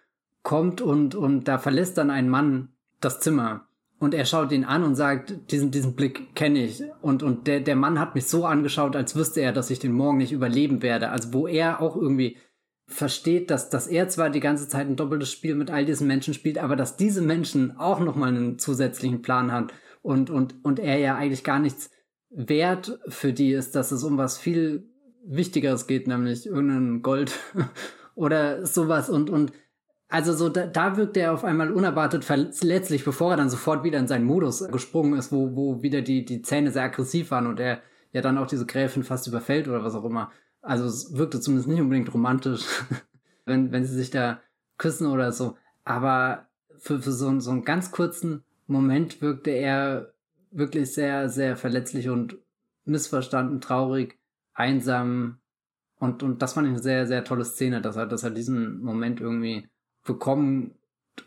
kommt und, und da verlässt dann ein Mann das Zimmer und er schaut ihn an und sagt, diesen, diesen Blick kenne ich. Und, und der, der Mann hat mich so angeschaut, als wüsste er, dass ich den morgen nicht überleben werde. Also wo er auch irgendwie versteht, dass, dass er zwar die ganze Zeit ein doppeltes Spiel mit all diesen Menschen spielt, aber dass diese Menschen auch nochmal einen zusätzlichen Plan haben und, und, und er ja eigentlich gar nichts wert für die ist, dass es um was viel Wichtigeres geht, nämlich irgendein Gold oder sowas und, und also so, da, da wirkt er auf einmal unerwartet verletzlich, bevor er dann sofort wieder in seinen Modus gesprungen ist, wo, wo wieder die, die Zähne sehr aggressiv waren und er ja dann auch diese Gräfin fast überfällt oder was auch immer. Also es wirkte zumindest nicht unbedingt romantisch, wenn, wenn sie sich da küssen oder so. Aber für, für so, so einen ganz kurzen Moment wirkte er wirklich sehr, sehr verletzlich und missverstanden, traurig, einsam. Und, und das fand ich eine sehr, sehr tolle Szene, dass er, dass er diesen Moment irgendwie bekommen,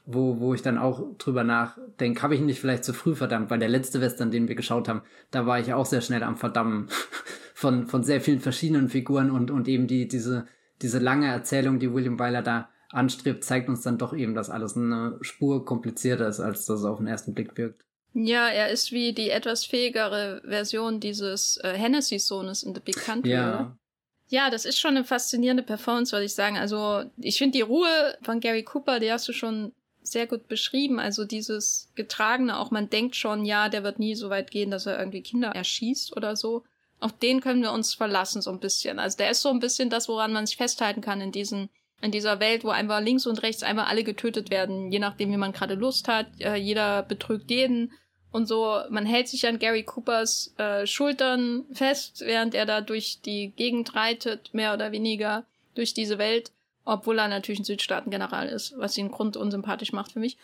wo, wo ich dann auch drüber nachdenke, habe ich ihn nicht vielleicht zu früh verdammt, weil der letzte Western, den wir geschaut haben, da war ich auch sehr schnell am Verdammen von, von sehr vielen verschiedenen Figuren und, und eben die, diese, diese lange Erzählung, die William Wyler da anstrebt, zeigt uns dann doch eben, dass alles eine Spur komplizierter ist, als das auf den ersten Blick wirkt. Ja, er ist wie die etwas fähigere Version dieses äh, Hennessy-Sohnes in The Big Country. Ja. Ja, das ist schon eine faszinierende Performance, würde ich sagen. Also, ich finde die Ruhe von Gary Cooper, die hast du schon sehr gut beschrieben. Also dieses Getragene, auch man denkt schon, ja, der wird nie so weit gehen, dass er irgendwie Kinder erschießt oder so. Auf den können wir uns verlassen, so ein bisschen. Also der ist so ein bisschen das, woran man sich festhalten kann in diesen, in dieser Welt, wo einfach links und rechts einfach alle getötet werden, je nachdem, wie man gerade Lust hat. Äh, jeder betrügt jeden und so, man hält sich an Gary Coopers äh, Schultern fest, während er da durch die Gegend reitet, mehr oder weniger durch diese Welt, obwohl er natürlich ein Südstaatengeneral ist, was ihn grundunsympathisch macht für mich.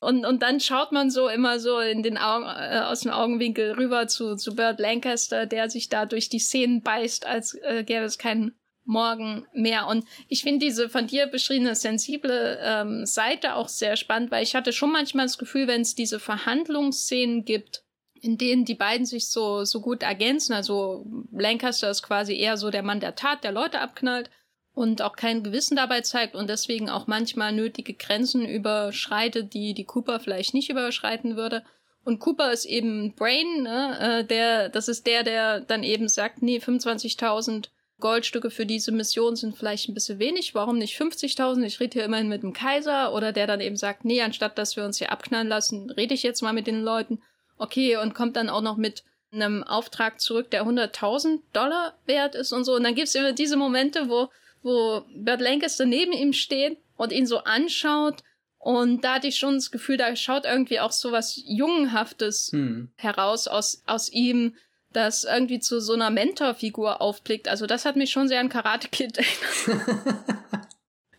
Und, und dann schaut man so immer so in den Augen, äh, aus dem Augenwinkel rüber zu, zu Burt Lancaster, der sich da durch die Szenen beißt, als äh, gäbe es keinen morgen mehr. Und ich finde diese von dir beschriebene sensible ähm, Seite auch sehr spannend, weil ich hatte schon manchmal das Gefühl, wenn es diese Verhandlungsszenen gibt, in denen die beiden sich so, so gut ergänzen, also Lancaster ist quasi eher so der Mann der Tat, der Leute abknallt und auch kein Gewissen dabei zeigt und deswegen auch manchmal nötige Grenzen überschreitet, die die Cooper vielleicht nicht überschreiten würde. Und Cooper ist eben Brain, ne? Äh, der, das ist der, der dann eben sagt, nee, 25.000 Goldstücke für diese Mission sind vielleicht ein bisschen wenig. Warum nicht 50.000? Ich rede hier immerhin mit dem Kaiser oder der dann eben sagt, nee, anstatt dass wir uns hier abknallen lassen, rede ich jetzt mal mit den Leuten. Okay, und kommt dann auch noch mit einem Auftrag zurück, der 100.000 Dollar wert ist und so. Und dann gibt's immer diese Momente, wo, wo Bert Lancaster neben ihm steht und ihn so anschaut. Und da hatte ich schon das Gefühl, da schaut irgendwie auch so was Jungenhaftes hm. heraus aus, aus ihm, das irgendwie zu so einer Mentorfigur aufblickt. Also das hat mich schon sehr an Karate Kid erinnert.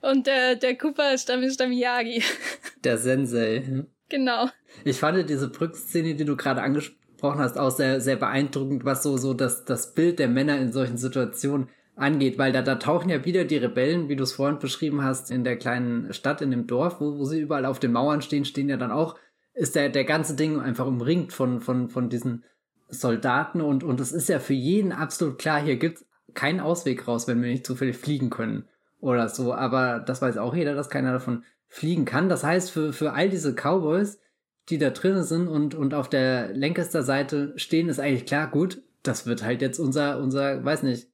Und der, der Cooper ist dann Mr. Miyagi. Der Sensei. Genau. Ich fand diese Brückszene, die du gerade angesprochen hast, auch sehr, sehr beeindruckend, was so, so das, das Bild der Männer in solchen Situationen angeht, weil da, da tauchen ja wieder die Rebellen, wie du es vorhin beschrieben hast, in der kleinen Stadt, in dem Dorf, wo, wo sie überall auf den Mauern stehen, stehen ja dann auch, ist der, der ganze Ding einfach umringt von, von, von diesen Soldaten und, und es ist ja für jeden absolut klar, hier gibt's keinen Ausweg raus, wenn wir nicht zufällig fliegen können oder so. Aber das weiß auch jeder, dass keiner davon fliegen kann. Das heißt, für, für all diese Cowboys, die da drinnen sind und, und auf der Lancaster-Seite stehen, ist eigentlich klar, gut, das wird halt jetzt unser, unser, weiß nicht,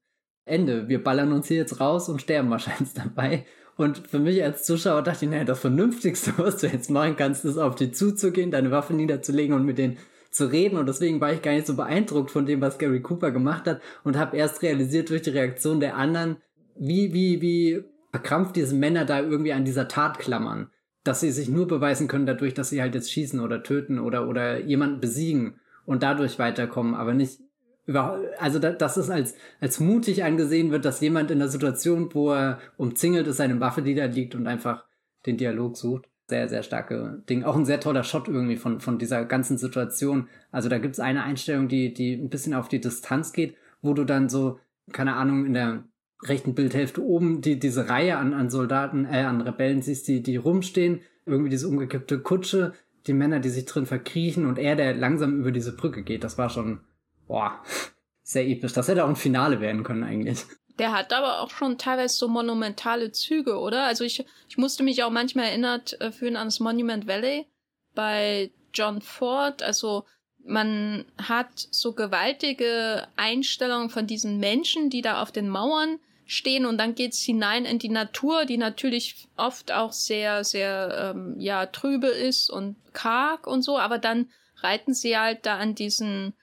Ende. Wir ballern uns hier jetzt raus und sterben wahrscheinlich dabei. Und für mich als Zuschauer dachte ich, naja, das Vernünftigste, was du jetzt machen kannst, ist auf die zuzugehen, deine Waffe niederzulegen und mit denen zu reden und deswegen war ich gar nicht so beeindruckt von dem, was Gary Cooper gemacht hat und habe erst realisiert durch die Reaktion der anderen, wie, wie, wie verkrampft diese Männer da irgendwie an dieser Tat klammern. Dass sie sich nur beweisen können dadurch, dass sie halt jetzt schießen oder töten oder, oder jemanden besiegen und dadurch weiterkommen, aber nicht über, also da, dass es als, als mutig angesehen wird, dass jemand in der Situation, wo er umzingelt ist, seine Waffe, die da liegt und einfach den Dialog sucht. Sehr, sehr starke Ding. Auch ein sehr toller Shot irgendwie von, von dieser ganzen Situation. Also da gibt's eine Einstellung, die, die ein bisschen auf die Distanz geht, wo du dann so, keine Ahnung, in der rechten Bildhälfte oben die, diese Reihe an, an Soldaten, äh, an Rebellen siehst, die, die rumstehen, irgendwie diese umgekippte Kutsche, die Männer, die sich drin verkriechen und er, der langsam über diese Brücke geht. Das war schon, boah, sehr episch. Das hätte auch ein Finale werden können eigentlich. Der hat aber auch schon teilweise so monumentale Züge, oder? Also ich, ich musste mich auch manchmal erinnert äh, fühlen an das Monument Valley bei John Ford. Also man hat so gewaltige Einstellungen von diesen Menschen, die da auf den Mauern stehen und dann geht's hinein in die Natur, die natürlich oft auch sehr, sehr ähm, ja trübe ist und karg und so, aber dann reiten sie halt da an diesen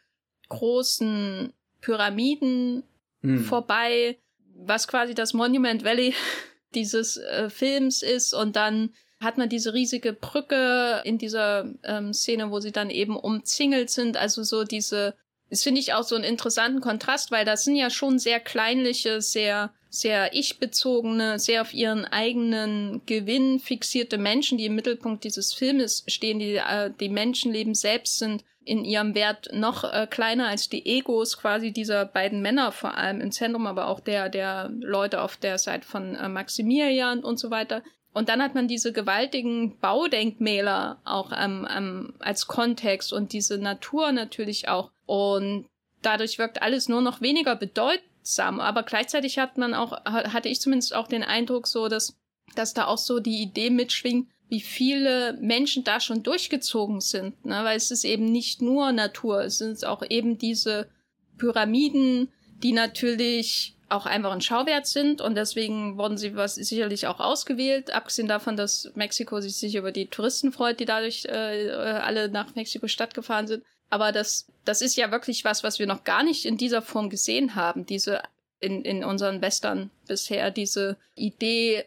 großen Pyramiden hm. vorbei, was quasi das Monument Valley dieses äh, Films ist und dann hat man diese riesige Brücke in dieser ähm, Szene, wo sie dann eben umzingelt sind. Also so diese, das finde ich auch so einen interessanten Kontrast, weil das sind ja schon sehr kleinliche, sehr, sehr ich-bezogene, sehr auf ihren eigenen Gewinn fixierte Menschen, die im Mittelpunkt dieses Filmes stehen, die äh, die Menschenleben selbst sind in ihrem Wert noch äh, kleiner als die Egos quasi dieser beiden Männer vor allem im Zentrum, aber auch der der Leute auf der Seite von äh, Maximilian und so weiter. Und dann hat man diese gewaltigen Baudenkmäler auch ähm, ähm, als Kontext und diese Natur natürlich auch. Und dadurch wirkt alles nur noch weniger bedeutsam. Aber gleichzeitig hat man auch, hatte ich zumindest auch den Eindruck so, dass, dass da auch so die Idee mitschwingt, wie viele Menschen da schon durchgezogen sind. Ne? Weil es ist eben nicht nur Natur, es sind auch eben diese Pyramiden, die natürlich auch einfach ein Schauwert sind und deswegen wurden sie was sicherlich auch ausgewählt, abgesehen davon, dass Mexiko sich sicher über die Touristen freut, die dadurch äh, äh, alle nach Mexiko Stadt gefahren sind. Aber das, das ist ja wirklich was, was wir noch gar nicht in dieser Form gesehen haben, diese in, in unseren Western bisher, diese Idee,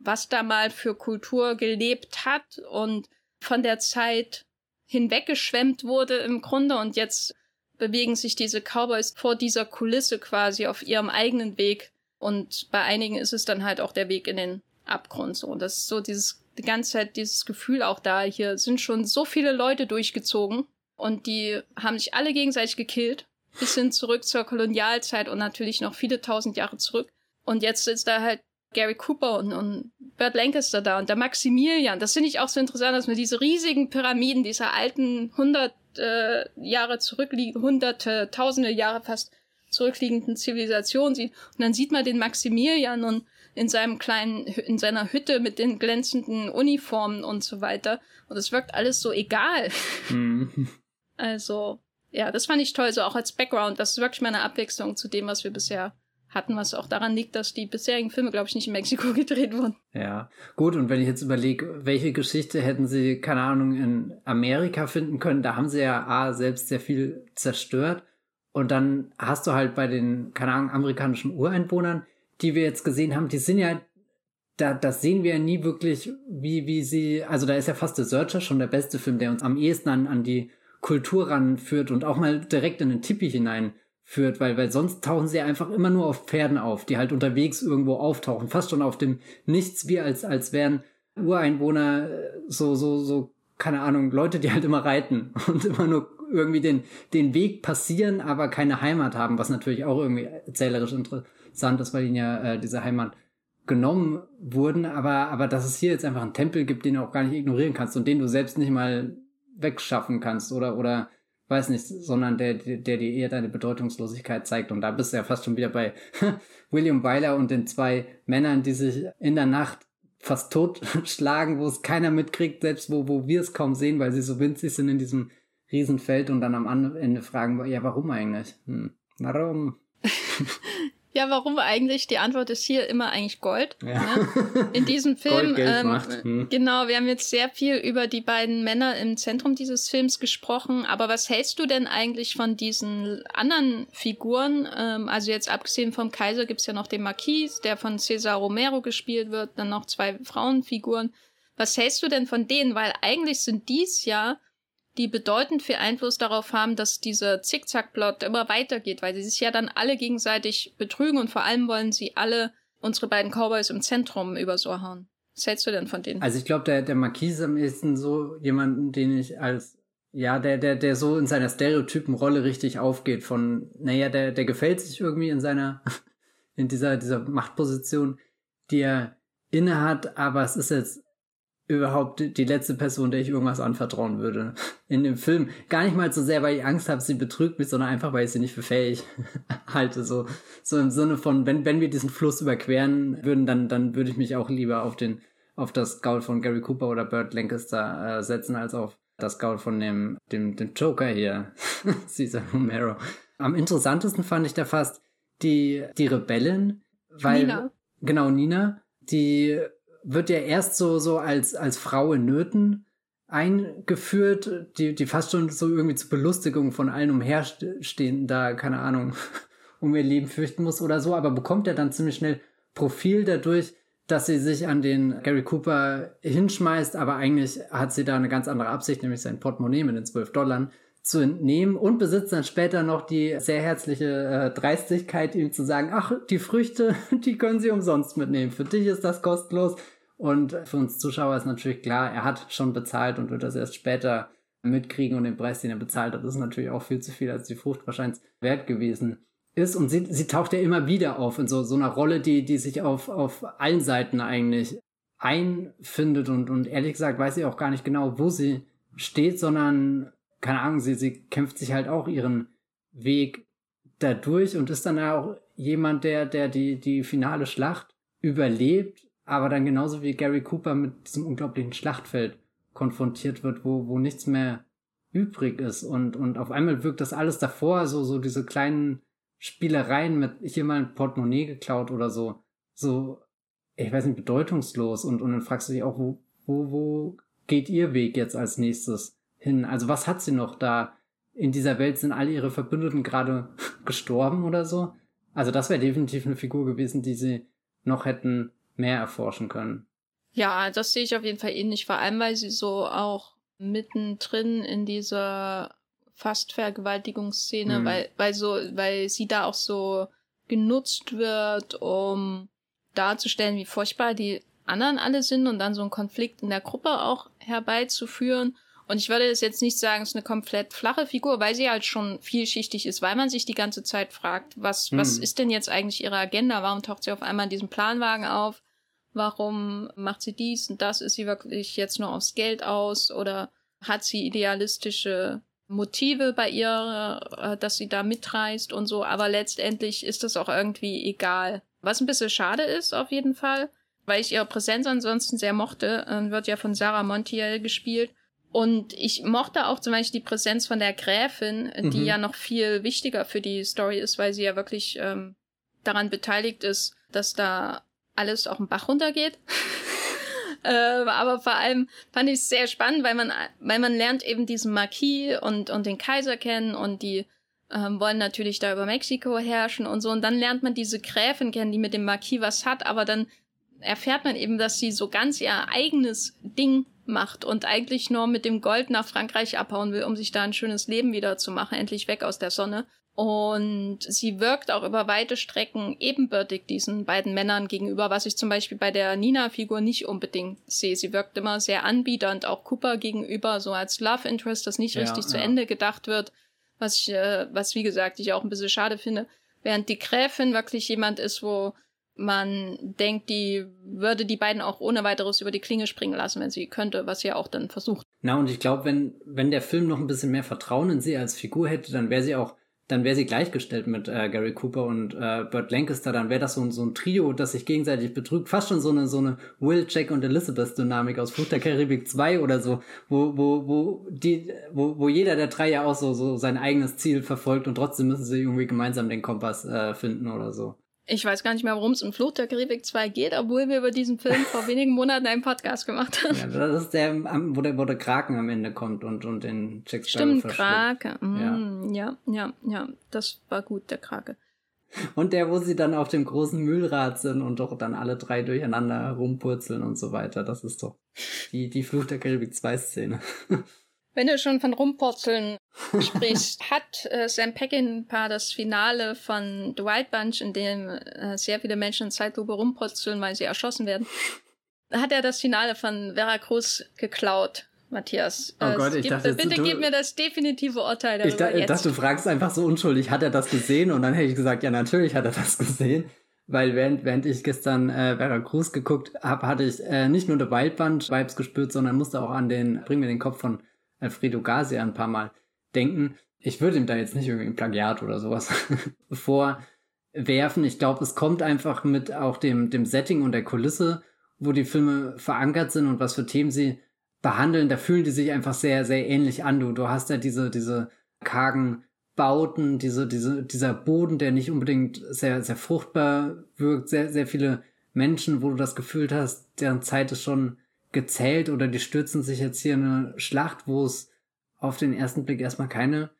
was da mal für Kultur gelebt hat und von der Zeit hinweggeschwemmt wurde im Grunde und jetzt bewegen sich diese Cowboys vor dieser Kulisse quasi auf ihrem eigenen Weg. Und bei einigen ist es dann halt auch der Weg in den Abgrund so. Und das ist so dieses, die ganze Zeit dieses Gefühl auch da. Hier sind schon so viele Leute durchgezogen und die haben sich alle gegenseitig gekillt. Bis hin zurück zur Kolonialzeit und natürlich noch viele tausend Jahre zurück. Und jetzt ist da halt Gary Cooper und, und Burt Lancaster da und der Maximilian. Das finde ich auch so interessant, dass man diese riesigen Pyramiden dieser alten 100 äh, Jahre zurückliegen, hunderte, tausende Jahre fast zurückliegenden Zivilisation sieht. Und dann sieht man den Maximilian und in seinem kleinen, in seiner Hütte mit den glänzenden Uniformen und so weiter. Und es wirkt alles so egal. Mhm. Also, ja, das fand ich toll, so auch als Background. Das ist wirklich mal eine Abwechslung zu dem, was wir bisher hatten, was auch daran liegt, dass die bisherigen Filme, glaube ich, nicht in Mexiko gedreht wurden. Ja, gut, und wenn ich jetzt überlege, welche Geschichte hätten sie, keine Ahnung, in Amerika finden können, da haben sie ja A, selbst sehr viel zerstört. Und dann hast du halt bei den, keine Ahnung, amerikanischen Ureinwohnern, die wir jetzt gesehen haben, die sind ja, da, das sehen wir ja nie wirklich, wie, wie sie, also da ist ja fast The Searcher schon der beste Film, der uns am ehesten an, an die Kultur ranführt und auch mal direkt in den Tipi hinein führt, weil, weil sonst tauchen sie einfach immer nur auf Pferden auf, die halt unterwegs irgendwo auftauchen, fast schon auf dem Nichts, wie als, als wären Ureinwohner äh, so, so, so, keine Ahnung, Leute, die halt immer reiten und immer nur irgendwie den, den Weg passieren, aber keine Heimat haben, was natürlich auch irgendwie erzählerisch interessant ist, weil ihnen ja äh, diese Heimat genommen wurden, aber, aber dass es hier jetzt einfach einen Tempel gibt, den du auch gar nicht ignorieren kannst und den du selbst nicht mal wegschaffen kannst oder, oder weiß nicht, sondern der, der dir eher deine Bedeutungslosigkeit zeigt. Und da bist du ja fast schon wieder bei William Wyler und den zwei Männern, die sich in der Nacht fast totschlagen, wo es keiner mitkriegt, selbst wo, wo wir es kaum sehen, weil sie so winzig sind in diesem Riesenfeld und dann am Ende fragen, ja, warum eigentlich? Hm, warum? Ja, warum eigentlich? Die Antwort ist hier immer eigentlich Gold. Ja. Ne? In diesem Film, ähm, hm. genau, wir haben jetzt sehr viel über die beiden Männer im Zentrum dieses Films gesprochen. Aber was hältst du denn eigentlich von diesen anderen Figuren? Ähm, also jetzt abgesehen vom Kaiser gibt's ja noch den Marquis, der von Cesar Romero gespielt wird, dann noch zwei Frauenfiguren. Was hältst du denn von denen? Weil eigentlich sind dies ja die bedeutend viel Einfluss darauf haben, dass dieser Zickzack-Plot immer weitergeht, weil sie sich ja dann alle gegenseitig betrügen und vor allem wollen sie alle unsere beiden Cowboys im Zentrum übers Ohr hauen. Was hältst du denn von denen? Also ich glaube, der, der Marquis am ehesten so jemanden, den ich als, ja, der, der, der so in seiner Stereotypenrolle richtig aufgeht von, naja, der, der gefällt sich irgendwie in seiner, in dieser, dieser Machtposition, die er innehat, aber es ist jetzt überhaupt die letzte Person, der ich irgendwas anvertrauen würde. In dem Film. Gar nicht mal so sehr, weil ich Angst habe, sie betrügt mich, sondern einfach, weil ich sie nicht für fähig halte. So, so im Sinne von, wenn, wenn wir diesen Fluss überqueren würden, dann, dann würde ich mich auch lieber auf den, auf das Gaul von Gary Cooper oder Burt Lancaster äh, setzen, als auf das Gaul von dem, dem, dem Joker hier, Cesar Romero. Am interessantesten fand ich da fast die, die Rebellen, weil, Nina. genau, Nina, die wird ja erst so, so als, als Frau in Nöten eingeführt, die, die fast schon so irgendwie zur Belustigung von allen Umherstehenden da, keine Ahnung, um ihr Leben fürchten muss oder so, aber bekommt ja dann ziemlich schnell Profil dadurch, dass sie sich an den Gary Cooper hinschmeißt, aber eigentlich hat sie da eine ganz andere Absicht, nämlich sein Portemonnaie mit den 12 Dollar zu entnehmen und besitzt dann später noch die sehr herzliche äh, Dreistigkeit, ihm zu sagen, ach, die Früchte, die können Sie umsonst mitnehmen. Für dich ist das kostenlos. Und für uns Zuschauer ist natürlich klar, er hat schon bezahlt und wird das erst später mitkriegen und den Preis, den er bezahlt hat, ist natürlich auch viel zu viel, als die Frucht wahrscheinlich wert gewesen ist. Und sie, sie taucht ja immer wieder auf in so, so einer Rolle, die, die sich auf, auf allen Seiten eigentlich einfindet und, und ehrlich gesagt weiß sie auch gar nicht genau, wo sie steht, sondern keine Ahnung, sie, sie kämpft sich halt auch ihren Weg dadurch und ist dann auch jemand, der, der die, die finale Schlacht überlebt, aber dann genauso wie Gary Cooper mit diesem unglaublichen Schlachtfeld konfrontiert wird, wo, wo nichts mehr übrig ist und, und auf einmal wirkt das alles davor, so, so diese kleinen Spielereien mit hier mal ein Portemonnaie geklaut oder so, so, ich weiß nicht, bedeutungslos und, und dann fragst du dich auch, wo, wo, wo geht ihr Weg jetzt als nächstes? Hin? Also was hat sie noch da? In dieser Welt sind alle ihre Verbündeten gerade gestorben oder so. Also das wäre definitiv eine Figur gewesen, die sie noch hätten mehr erforschen können. Ja, das sehe ich auf jeden Fall ähnlich, vor allem weil sie so auch mittendrin in dieser fast Vergewaltigungsszene, mhm. weil, weil so, weil sie da auch so genutzt wird, um darzustellen, wie furchtbar die anderen alle sind und dann so einen Konflikt in der Gruppe auch herbeizuführen. Und ich würde es jetzt nicht sagen, es ist eine komplett flache Figur, weil sie halt schon vielschichtig ist, weil man sich die ganze Zeit fragt, was, hm. was ist denn jetzt eigentlich ihre Agenda? Warum taucht sie auf einmal in diesem Planwagen auf? Warum macht sie dies und das? Ist sie wirklich jetzt nur aufs Geld aus? Oder hat sie idealistische Motive bei ihr, äh, dass sie da mitreist und so? Aber letztendlich ist das auch irgendwie egal. Was ein bisschen schade ist, auf jeden Fall, weil ich ihre Präsenz ansonsten sehr mochte, äh, wird ja von Sarah Montiel gespielt und ich mochte auch zum Beispiel die Präsenz von der Gräfin, die mhm. ja noch viel wichtiger für die Story ist, weil sie ja wirklich ähm, daran beteiligt ist, dass da alles auch im Bach runtergeht. äh, aber vor allem fand ich es sehr spannend, weil man, weil man lernt eben diesen Marquis und, und den Kaiser kennen und die ähm, wollen natürlich da über Mexiko herrschen und so. Und dann lernt man diese Gräfin kennen, die mit dem Marquis was hat, aber dann erfährt man eben, dass sie so ganz ihr eigenes Ding macht und eigentlich nur mit dem Gold nach Frankreich abhauen will, um sich da ein schönes Leben wieder zu machen, endlich weg aus der Sonne. Und sie wirkt auch über weite Strecken ebenbürtig diesen beiden Männern gegenüber, was ich zum Beispiel bei der Nina-Figur nicht unbedingt sehe. Sie wirkt immer sehr anbiedernd, auch Cooper gegenüber, so als Love Interest, das nicht ja, richtig ja. zu Ende gedacht wird, was ich, äh, was wie gesagt, ich auch ein bisschen schade finde. Während die Gräfin wirklich jemand ist, wo man denkt, die würde die beiden auch ohne weiteres über die Klinge springen lassen, wenn sie könnte, was sie auch dann versucht. Na, und ich glaube, wenn, wenn der Film noch ein bisschen mehr Vertrauen in sie als Figur hätte, dann wäre sie auch, dann wäre sie gleichgestellt mit äh, Gary Cooper und äh, Burt Lancaster, dann wäre das so, so ein Trio, das sich gegenseitig betrügt, fast schon so eine, so eine Will, Jack und Elizabeth Dynamik aus Flucht der Karibik 2 oder so, wo, wo, wo, die, wo, wo jeder der drei ja auch so, so sein eigenes Ziel verfolgt und trotzdem müssen sie irgendwie gemeinsam den Kompass äh, finden oder so. Ich weiß gar nicht mehr, worum es im Fluch der Karibik 2 geht, obwohl wir über diesen Film vor wenigen Monaten einen Podcast gemacht haben. Ja, das ist der, wo der, wo der Kraken am Ende kommt und, und den Jack Stimmt, Krake. Mm, ja. ja, ja, ja. Das war gut, der Krake. Und der, wo sie dann auf dem großen Mühlrad sind und doch dann alle drei durcheinander rumpurzeln und so weiter. Das ist doch die, die Fluch der Karibik 2 Szene. Wenn du schon von Rumpurzeln sprichst, hat äh, Sam Peckinpah das Finale von The Wild Bunch, in dem äh, sehr viele Menschen in Zeitlupe rumpurzeln, weil sie erschossen werden, hat er das Finale von Veracruz geklaut. Matthias. Oh Gott, ich gib, dachte, bitte du, gib mir das definitive Urteil darüber ich, da, jetzt. dachte, du fragst einfach so unschuldig, hat er das gesehen? Und dann hätte ich gesagt, ja, natürlich hat er das gesehen. Weil während, während ich gestern äh, Veracruz geguckt habe, hatte ich äh, nicht nur The Wild Bunch Vibes gespürt, sondern musste auch an den, bring mir den Kopf von Alfredo Garcia ein paar Mal denken. Ich würde ihm da jetzt nicht irgendwie ein Plagiat oder sowas vorwerfen. Ich glaube, es kommt einfach mit auch dem, dem Setting und der Kulisse, wo die Filme verankert sind und was für Themen sie behandeln. Da fühlen die sich einfach sehr, sehr ähnlich an. Du, du hast ja diese, diese kargen Bauten, diese, diese, dieser Boden, der nicht unbedingt sehr, sehr fruchtbar wirkt, sehr, sehr viele Menschen, wo du das Gefühl hast, deren Zeit ist schon gezählt oder die stürzen sich jetzt hier in eine Schlacht, wo es auf den ersten Blick erstmal keine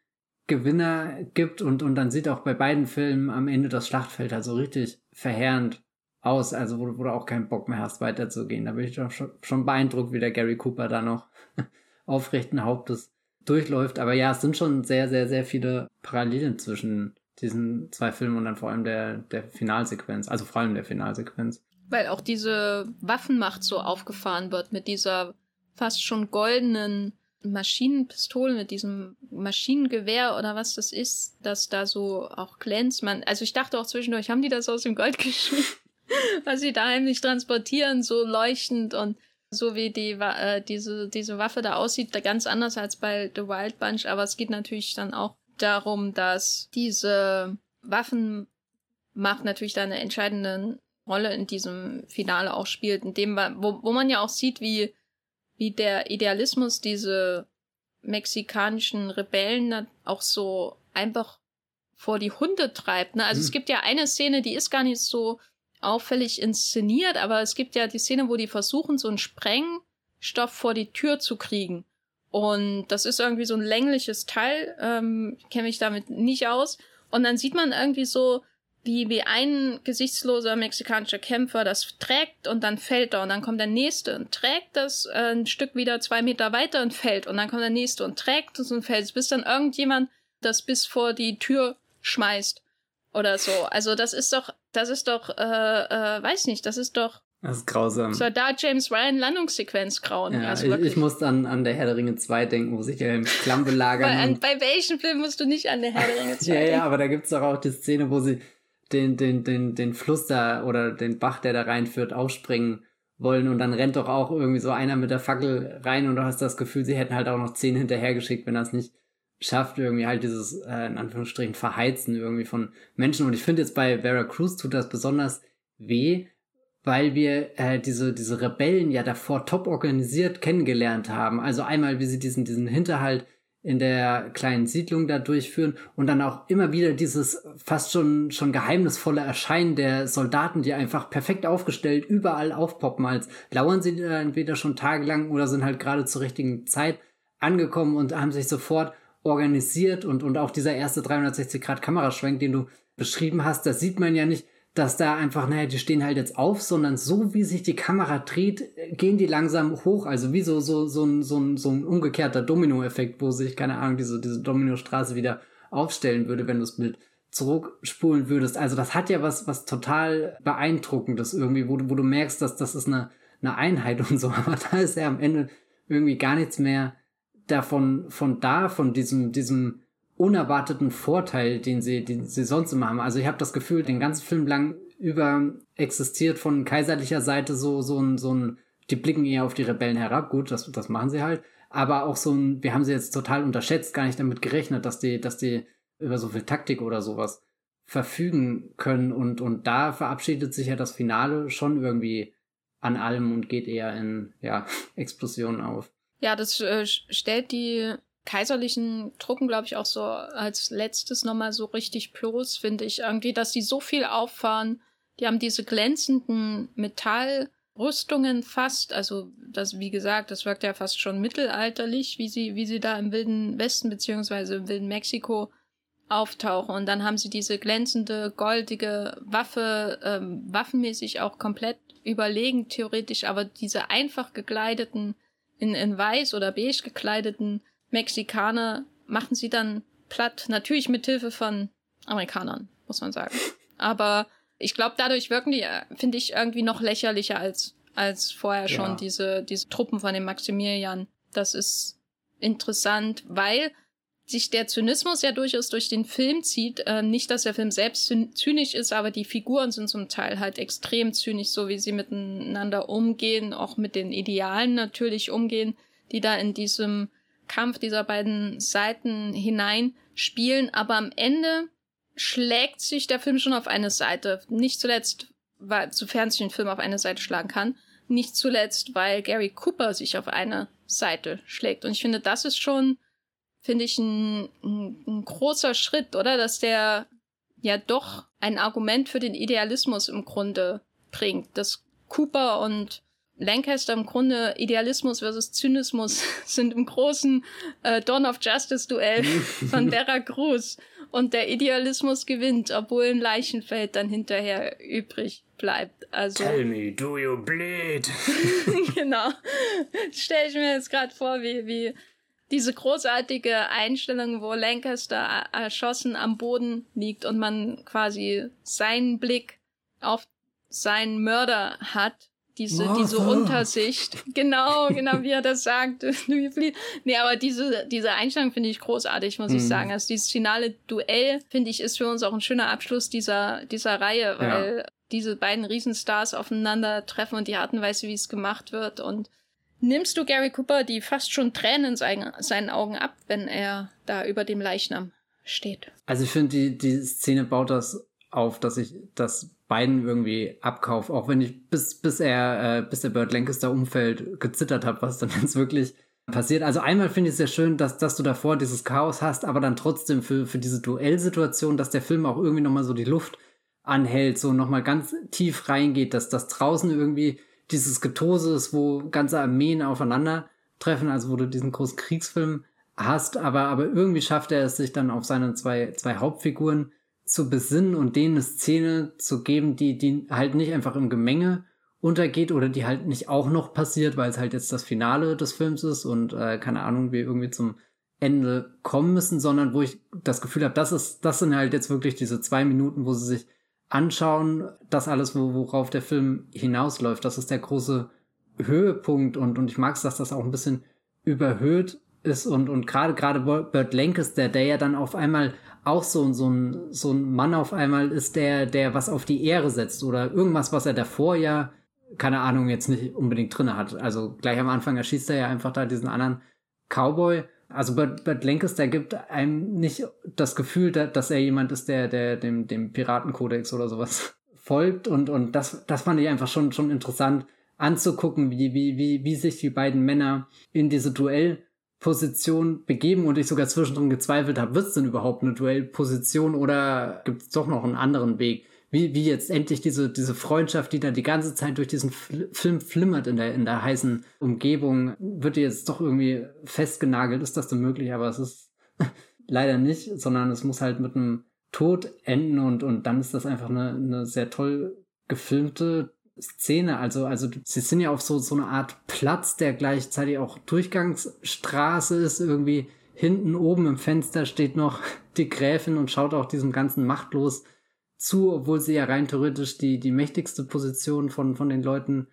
Gewinner gibt und, und dann sieht auch bei beiden Filmen am Ende das Schlachtfeld halt so richtig verheerend aus, also wo, wo du auch keinen Bock mehr hast, weiterzugehen. Da bin ich doch schon, schon beeindruckt, wie der Gary Cooper da noch aufrechten Hauptes durchläuft. Aber ja, es sind schon sehr, sehr, sehr viele Parallelen zwischen diesen zwei Filmen und dann vor allem der, der Finalsequenz, also vor allem der Finalsequenz. Weil auch diese Waffenmacht so aufgefahren wird mit dieser fast schon goldenen Maschinenpistole, mit diesem Maschinengewehr oder was das ist, das da so auch glänzt. Man, also ich dachte auch zwischendurch, haben die das aus dem Gold geschmissen, was sie da heimlich transportieren, so leuchtend und so wie die äh, diese diese Waffe da aussieht, da ganz anders als bei The Wild Bunch. Aber es geht natürlich dann auch darum, dass diese Waffenmacht natürlich da eine entscheidende Rolle in diesem Finale auch spielt, in dem, wo, wo man ja auch sieht, wie, wie der Idealismus diese mexikanischen Rebellen auch so einfach vor die Hunde treibt. Ne? Also mhm. es gibt ja eine Szene, die ist gar nicht so auffällig inszeniert, aber es gibt ja die Szene, wo die versuchen, so einen Sprengstoff vor die Tür zu kriegen. Und das ist irgendwie so ein längliches Teil, ähm, kenne mich damit nicht aus. Und dann sieht man irgendwie so wie, wie ein gesichtsloser mexikanischer Kämpfer das trägt und dann fällt er und dann kommt der nächste und trägt das äh, ein Stück wieder zwei Meter weiter und fällt und dann kommt der nächste und trägt es und fällt, bis dann irgendjemand das bis vor die Tür schmeißt oder so. Also das ist doch, das ist doch, äh, äh, weiß nicht, das ist doch das ist grausam. Soldat James Ryan Landungssequenz grauen. Ja, also ich, ich muss an, an der Herr der Ringe 2 denken, wo sich der im Klamm belagern. bei, bei welchem Film musst du nicht an der Herr der Ringe 2 Ja, denken? ja, aber da gibt's doch auch die Szene, wo sie den, den, den, den Fluss da oder den Bach, der da reinführt, aufspringen wollen und dann rennt doch auch irgendwie so einer mit der Fackel rein und du hast das Gefühl, sie hätten halt auch noch zehn hinterhergeschickt, wenn es nicht schafft, irgendwie halt dieses, äh, in Anführungsstrichen, Verheizen irgendwie von Menschen. Und ich finde jetzt bei Vera Cruz tut das besonders weh, weil wir äh, diese, diese Rebellen ja davor top organisiert kennengelernt haben. Also einmal, wie sie diesen, diesen Hinterhalt in der kleinen Siedlung da durchführen und dann auch immer wieder dieses fast schon schon geheimnisvolle Erscheinen der Soldaten, die einfach perfekt aufgestellt überall aufpoppen, als lauern sie da entweder schon tagelang oder sind halt gerade zur richtigen Zeit angekommen und haben sich sofort organisiert und und auch dieser erste 360 Grad Kameraschwenk, den du beschrieben hast, da sieht man ja nicht, dass da einfach, naja, die stehen halt jetzt auf, sondern so wie sich die Kamera dreht, gehen die langsam hoch. Also wie so, so, so ein, so ein, so ein umgekehrter Domino-Effekt, wo sich, keine Ahnung, diese, diese Dominostraße wieder aufstellen würde, wenn du das Bild zurückspulen würdest. Also das hat ja was, was total beeindruckendes irgendwie, wo du, wo du merkst, dass das ist eine, eine Einheit und so. Aber da ist ja am Ende irgendwie gar nichts mehr davon, von da, von diesem, diesem, unerwarteten Vorteil, den sie, den sie sonst immer haben. Also ich habe das Gefühl, den ganzen Film lang über existiert von kaiserlicher Seite so, so ein, so ein, die blicken eher auf die Rebellen herab. Gut, das, das machen sie halt. Aber auch so ein, wir haben sie jetzt total unterschätzt, gar nicht damit gerechnet, dass die, dass die über so viel Taktik oder sowas verfügen können. Und, und da verabschiedet sich ja das Finale schon irgendwie an allem und geht eher in, ja, Explosionen auf. Ja, das äh, stellt die kaiserlichen Truppen, glaube ich, auch so als letztes nochmal so richtig bloß, finde ich irgendwie, dass die so viel auffahren. Die haben diese glänzenden Metallrüstungen fast, also das, wie gesagt, das wirkt ja fast schon mittelalterlich, wie sie, wie sie da im Wilden Westen beziehungsweise im Wilden Mexiko auftauchen. Und dann haben sie diese glänzende, goldige Waffe, ähm, waffenmäßig auch komplett überlegen, theoretisch, aber diese einfach gekleideten, in, in weiß oder beige gekleideten Mexikaner machen sie dann platt. Natürlich mit Hilfe von Amerikanern, muss man sagen. Aber ich glaube, dadurch wirken die, finde ich, irgendwie noch lächerlicher als, als vorher schon ja. diese, diese Truppen von dem Maximilian. Das ist interessant, weil sich der Zynismus ja durchaus durch den Film zieht. Ähm, nicht, dass der Film selbst zynisch ist, aber die Figuren sind zum Teil halt extrem zynisch, so wie sie miteinander umgehen, auch mit den Idealen natürlich umgehen, die da in diesem Kampf dieser beiden Seiten hineinspielen. Aber am Ende schlägt sich der Film schon auf eine Seite. Nicht zuletzt, weil, sofern sich ein Film auf eine Seite schlagen kann. Nicht zuletzt, weil Gary Cooper sich auf eine Seite schlägt. Und ich finde, das ist schon finde ich, ein, ein, ein großer Schritt, oder? Dass der ja doch ein Argument für den Idealismus im Grunde bringt. Dass Cooper und Lancaster im Grunde Idealismus versus Zynismus sind im großen äh, Dawn of Justice Duell von Veracruz. Und der Idealismus gewinnt, obwohl ein Leichenfeld dann hinterher übrig bleibt. Also, Tell me, do you bleed? genau. Stell ich mir jetzt gerade vor, wie, wie diese großartige Einstellung, wo Lancaster erschossen am Boden liegt und man quasi seinen Blick auf seinen Mörder hat. Diese, Martha. diese Untersicht. Genau, genau, wie er das sagt. nee, aber diese, diese Einstellung finde ich großartig, muss mhm. ich sagen. Also dieses finale Duell, finde ich, ist für uns auch ein schöner Abschluss dieser, dieser Reihe, weil ja. diese beiden Riesenstars aufeinandertreffen und die Art und Weise, wie es gemacht wird und nimmst du Gary Cooper die fast schon Tränen in seinen Augen ab, wenn er da über dem Leichnam steht. Also ich finde, die, die Szene baut das auf, dass ich das beiden irgendwie abkaufe, auch wenn ich bis, bis er, äh, bis der Bird Lancaster umfällt, gezittert habe, was dann jetzt wirklich passiert. Also einmal finde ich es sehr schön, dass, dass du davor dieses Chaos hast, aber dann trotzdem für, für diese Duellsituation, dass der Film auch irgendwie nochmal so die Luft anhält, so nochmal ganz tief reingeht, dass das draußen irgendwie dieses Getose ist, wo ganze Armeen aufeinandertreffen, also wo du diesen großen Kriegsfilm hast, aber, aber irgendwie schafft er es sich dann auf seine zwei, zwei Hauptfiguren zu besinnen und denen eine Szene zu geben, die, die halt nicht einfach im Gemenge untergeht oder die halt nicht auch noch passiert, weil es halt jetzt das Finale des Films ist und äh, keine Ahnung, wir irgendwie zum Ende kommen müssen, sondern wo ich das Gefühl habe, das ist, das sind halt jetzt wirklich diese zwei Minuten, wo sie sich anschauen, das alles, worauf der Film hinausläuft. Das ist der große Höhepunkt und, und ich mag es, dass das auch ein bisschen überhöht ist und, und gerade, gerade Burt Lancaster, der ja dann auf einmal auch so, so, ein, so ein Mann auf einmal ist, der, der was auf die Ehre setzt oder irgendwas, was er davor ja, keine Ahnung, jetzt nicht unbedingt drinne hat. Also gleich am Anfang erschießt er ja einfach da diesen anderen Cowboy also Bert, Bert Lancaster gibt einem nicht das Gefühl, dass er jemand ist, der, der dem, dem Piratenkodex oder sowas folgt. Und, und das, das fand ich einfach schon, schon interessant anzugucken, wie, wie, wie, wie sich die beiden Männer in diese Duellposition begeben und ich sogar zwischendrin gezweifelt habe, wird es denn überhaupt eine Duellposition oder gibt es doch noch einen anderen Weg? wie, wie jetzt endlich diese, diese Freundschaft, die da die ganze Zeit durch diesen Film flimmert in der, in der heißen Umgebung, wird die jetzt doch irgendwie festgenagelt. Ist das denn möglich? Aber es ist leider nicht, sondern es muss halt mit einem Tod enden und, und dann ist das einfach eine, eine sehr toll gefilmte Szene. Also, also sie sind ja auf so, so eine Art Platz, der gleichzeitig auch Durchgangsstraße ist. Irgendwie hinten oben im Fenster steht noch die Gräfin und schaut auch diesem ganzen machtlos zu, obwohl sie ja rein theoretisch die, die mächtigste Position von, von den Leuten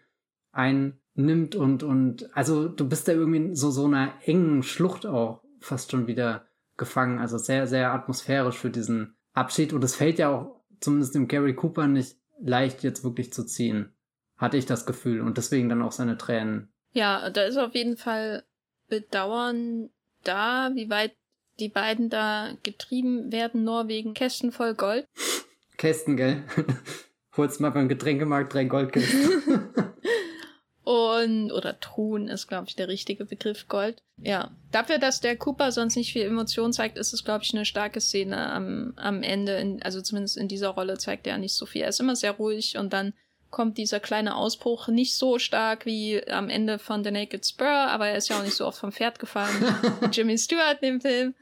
einnimmt und, und, also du bist da irgendwie in so, so einer engen Schlucht auch fast schon wieder gefangen. Also sehr, sehr atmosphärisch für diesen Abschied und es fällt ja auch zumindest dem Gary Cooper nicht leicht jetzt wirklich zu ziehen. Hatte ich das Gefühl und deswegen dann auch seine Tränen. Ja, da ist auf jeden Fall Bedauern da, wie weit die beiden da getrieben werden, Norwegen, Kästen voll Gold. Kästen, gell? Holst mal beim Getränkemarkt drei Goldkästen. und oder Truhen ist, glaube ich, der richtige Begriff Gold. Ja, dafür, dass der Cooper sonst nicht viel Emotion zeigt, ist es, glaube ich, eine starke Szene am, am Ende. In, also zumindest in dieser Rolle zeigt er nicht so viel. Er ist immer sehr ruhig und dann kommt dieser kleine Ausbruch nicht so stark wie am Ende von The Naked Spur, aber er ist ja auch nicht so oft vom Pferd gefallen wie Jimmy Stewart in dem Film.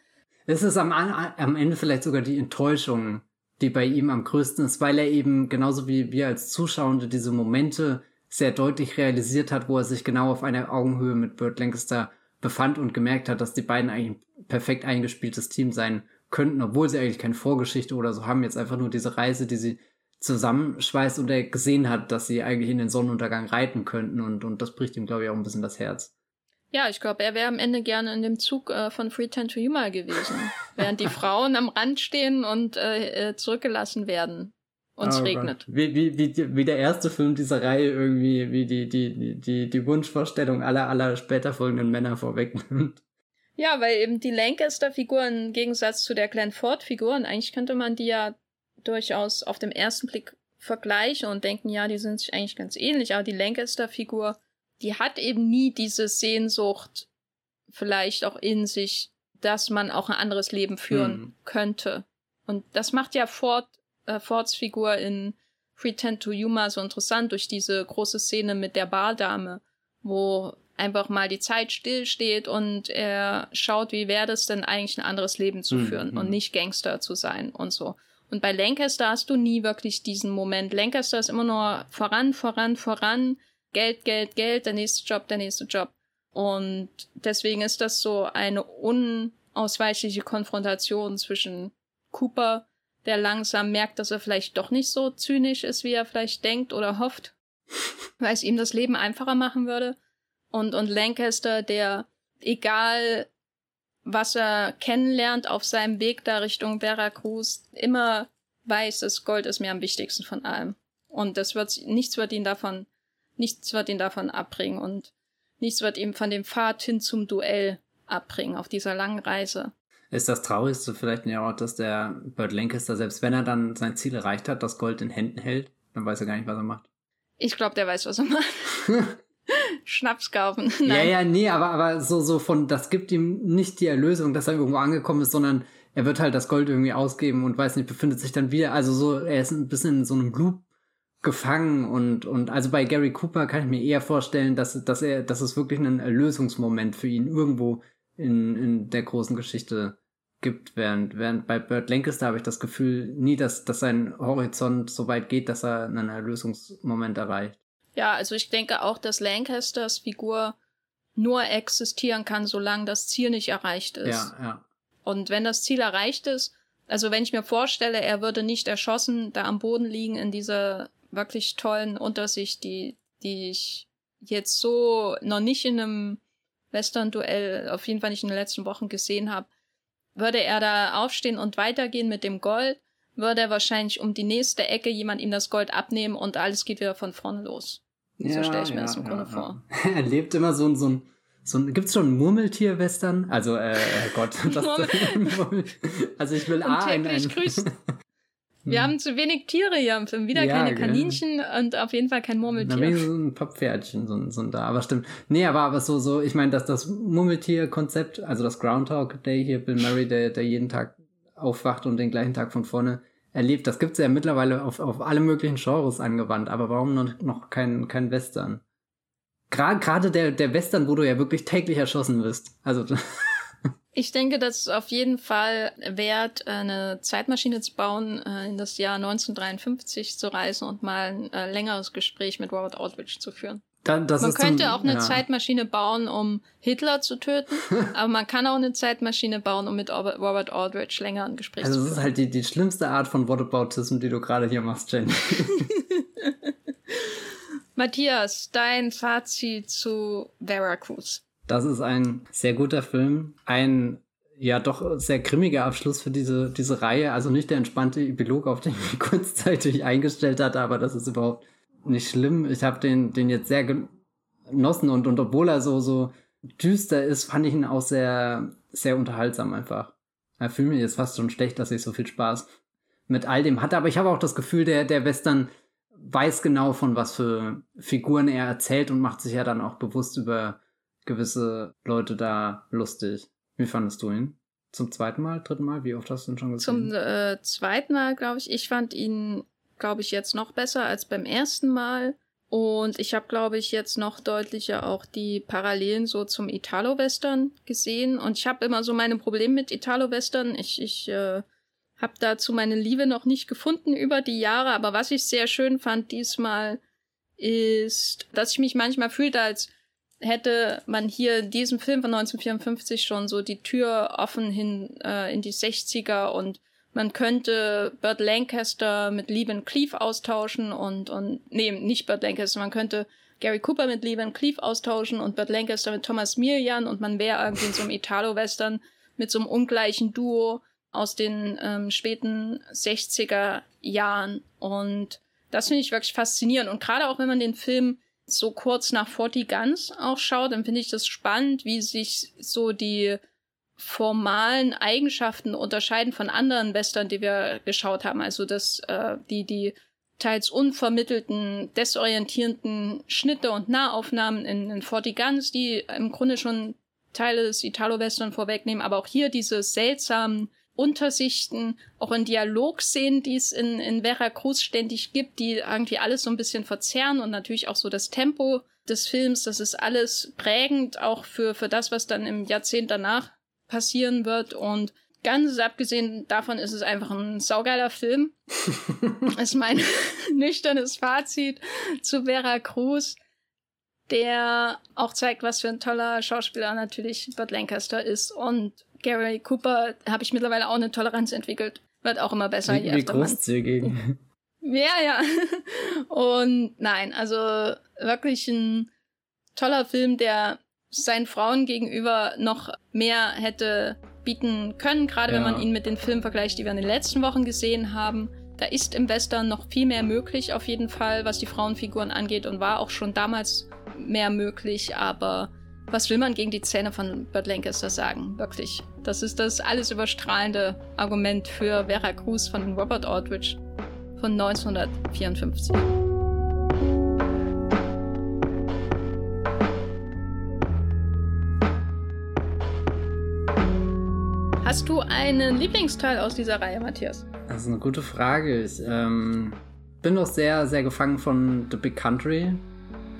Es ist am, am Ende vielleicht sogar die Enttäuschung, die bei ihm am größten ist, weil er eben genauso wie wir als Zuschauende diese Momente sehr deutlich realisiert hat, wo er sich genau auf einer Augenhöhe mit Burt Lancaster befand und gemerkt hat, dass die beiden eigentlich ein perfekt eingespieltes Team sein könnten, obwohl sie eigentlich keine Vorgeschichte oder so haben, jetzt einfach nur diese Reise, die sie zusammenschweißt und er gesehen hat, dass sie eigentlich in den Sonnenuntergang reiten könnten und, und das bricht ihm, glaube ich, auch ein bisschen das Herz. Ja, ich glaube, er wäre am Ende gerne in dem Zug äh, von Free Ten to Humor gewesen, während die Frauen am Rand stehen und äh, äh zurückgelassen werden und es oh regnet. Wie, wie, wie, wie der erste Film dieser Reihe irgendwie, wie die, die, die, die Wunschvorstellung aller, aller später folgenden Männer vorwegnimmt. Ja, weil eben die Lancaster-Figur im Gegensatz zu der Glenn Ford-Figur, und eigentlich könnte man die ja durchaus auf den ersten Blick vergleichen und denken, ja, die sind sich eigentlich ganz ähnlich, aber die Lancaster-Figur, die hat eben nie diese Sehnsucht vielleicht auch in sich, dass man auch ein anderes Leben führen hm. könnte. Und das macht ja Ford, äh, Fords Figur in Pretend to Yuma so interessant durch diese große Szene mit der Bardame, wo einfach mal die Zeit stillsteht und er schaut, wie wäre es denn eigentlich ein anderes Leben zu hm, führen hm. und nicht Gangster zu sein und so. Und bei Lancaster hast du nie wirklich diesen Moment. Lancaster ist immer nur voran, voran, voran. Geld, Geld, Geld, der nächste Job, der nächste Job. Und deswegen ist das so eine unausweichliche Konfrontation zwischen Cooper, der langsam merkt, dass er vielleicht doch nicht so zynisch ist, wie er vielleicht denkt oder hofft, weil es ihm das Leben einfacher machen würde. Und, und Lancaster, der, egal was er kennenlernt auf seinem Weg da Richtung Veracruz, immer weiß, dass Gold ist mir am wichtigsten von allem. Und das wird, nichts wird ihn davon, nichts wird ihn davon abbringen und nichts wird ihm von dem Pfad hin zum Duell abbringen auf dieser langen Reise. Ist das Traurigste vielleicht ja auch, dass der Burt Lancaster, selbst wenn er dann sein Ziel erreicht hat, das Gold in Händen hält, dann weiß er gar nicht, was er macht. Ich glaube, der weiß, was er macht. Schnaps kaufen. Nein. Ja, ja, nee, aber, aber so, so von, das gibt ihm nicht die Erlösung, dass er irgendwo angekommen ist, sondern er wird halt das Gold irgendwie ausgeben und weiß nicht, befindet sich dann wieder, also so, er ist ein bisschen in so einem Loop gefangen und, und also bei Gary Cooper kann ich mir eher vorstellen, dass, dass er, dass es wirklich einen Erlösungsmoment für ihn irgendwo in, in der großen Geschichte gibt, während, während bei Burt Lancaster habe ich das Gefühl nie, dass, dass sein Horizont so weit geht, dass er einen Erlösungsmoment erreicht. Ja, also ich denke auch, dass Lancasters Figur nur existieren kann, solange das Ziel nicht erreicht ist. Ja, ja. Und wenn das Ziel erreicht ist, also wenn ich mir vorstelle, er würde nicht erschossen da am Boden liegen in dieser wirklich tollen Untersicht, die, die ich jetzt so noch nicht in einem Western-Duell, auf jeden Fall nicht in den letzten Wochen gesehen habe, würde er da aufstehen und weitergehen mit dem Gold, würde er wahrscheinlich um die nächste Ecke jemand ihm das Gold abnehmen und alles geht wieder von vorne los. Ja, so stelle ich mir ja, das im Grunde ja, vor. Er lebt immer so, so ein, so ein, gibt's schon Murmeltier-Western? Also, äh, Gott, das, also ich will und A, ein, ein Wir haben zu wenig Tiere hier im Film. Wieder ja, keine Kaninchen gell. und auf jeden Fall kein Murmeltier. Na, so ein paar Pferdchen, so, so da. Aber stimmt. Nee, aber, aber so, so, ich meine, dass das Murmeltier-Konzept, also das Groundhog Day hier, Bill Murray, der, der jeden Tag aufwacht und den gleichen Tag von vorne erlebt. Das gibt's ja mittlerweile auf, auf alle möglichen Genres angewandt, aber warum noch, noch kein, kein Western? Gerade gerade der, der Western, wo du ja wirklich täglich erschossen wirst. Also. Ich denke, das ist auf jeden Fall wert, eine Zeitmaschine zu bauen, äh, in das Jahr 1953 zu reisen und mal ein äh, längeres Gespräch mit Robert Aldrich zu führen. Dann, man könnte zum, auch eine ja. Zeitmaschine bauen, um Hitler zu töten, aber man kann auch eine Zeitmaschine bauen, um mit Robert Aldrich länger ein Gespräch also zu führen. Also das ist halt die, die schlimmste Art von Whataboutism, die du gerade hier machst, Jenny. Matthias, dein Fazit zu Veracruz. Das ist ein sehr guter Film. Ein ja doch sehr grimmiger Abschluss für diese, diese Reihe. Also nicht der entspannte Epilog, auf den ich kurzzeitig eingestellt hatte, aber das ist überhaupt nicht schlimm. Ich habe den, den jetzt sehr genossen und, und obwohl er so, so düster ist, fand ich ihn auch sehr, sehr unterhaltsam einfach. Er fühlt mich jetzt fast schon schlecht, dass ich so viel Spaß mit all dem hatte, aber ich habe auch das Gefühl, der, der Western weiß genau, von was für Figuren er erzählt und macht sich ja dann auch bewusst über gewisse Leute da lustig. Wie fandest du ihn? Zum zweiten Mal, dritten Mal? Wie oft hast du ihn schon gesehen? Zum äh, zweiten Mal, glaube ich. Ich fand ihn, glaube ich, jetzt noch besser als beim ersten Mal. Und ich habe, glaube ich, jetzt noch deutlicher auch die Parallelen so zum Italo-Western gesehen. Und ich habe immer so meine Probleme mit Italo-Western. Ich, ich äh, habe dazu meine Liebe noch nicht gefunden über die Jahre. Aber was ich sehr schön fand diesmal ist, dass ich mich manchmal fühlte, als hätte man hier in diesem Film von 1954 schon so die Tür offen hin äh, in die 60er und man könnte Burt Lancaster mit Lee Van Cleef austauschen und, und, nee, nicht Burt Lancaster, man könnte Gary Cooper mit Lee Van Cleef austauschen und Burt Lancaster mit Thomas Milian und man wäre irgendwie in so einem Italo-Western mit so einem ungleichen Duo aus den ähm, späten 60er Jahren. Und das finde ich wirklich faszinierend. Und gerade auch wenn man den Film so kurz nach Forty Guns auch schaut, dann finde ich das spannend, wie sich so die formalen Eigenschaften unterscheiden von anderen Western, die wir geschaut haben. Also dass äh, die, die teils unvermittelten, desorientierenden Schnitte und Nahaufnahmen in, in Forty Guns, die im Grunde schon Teile des Italo-Western vorwegnehmen, aber auch hier diese seltsamen Untersichten, auch in Dialogszenen, die es in, in Veracruz ständig gibt, die irgendwie alles so ein bisschen verzerren und natürlich auch so das Tempo des Films, das ist alles prägend auch für, für das, was dann im Jahrzehnt danach passieren wird und ganz abgesehen davon ist es einfach ein saugeiler Film. ist mein nüchternes Fazit zu Vera Cruz, der auch zeigt, was für ein toller Schauspieler natürlich Burt Lancaster ist. Und Gary Cooper habe ich mittlerweile auch eine Toleranz entwickelt. Wird auch immer besser. Wie, wie großzügig. Ja, ja. Und nein, also wirklich ein toller Film, der seinen Frauen gegenüber noch mehr hätte bieten können, gerade ja. wenn man ihn mit den Filmen vergleicht, die wir in den letzten Wochen gesehen haben. Da ist im Western noch viel mehr möglich, auf jeden Fall, was die Frauenfiguren angeht und war auch schon damals mehr möglich, aber was will man gegen die Zähne von Burt Lancaster sagen? Wirklich. Das ist das alles überstrahlende Argument für Vera Cruz von Robert Aldrich von 1954. Hast du einen Lieblingsteil aus dieser Reihe, Matthias? Das ist eine gute Frage. Ich ähm, bin noch sehr, sehr gefangen von The Big Country.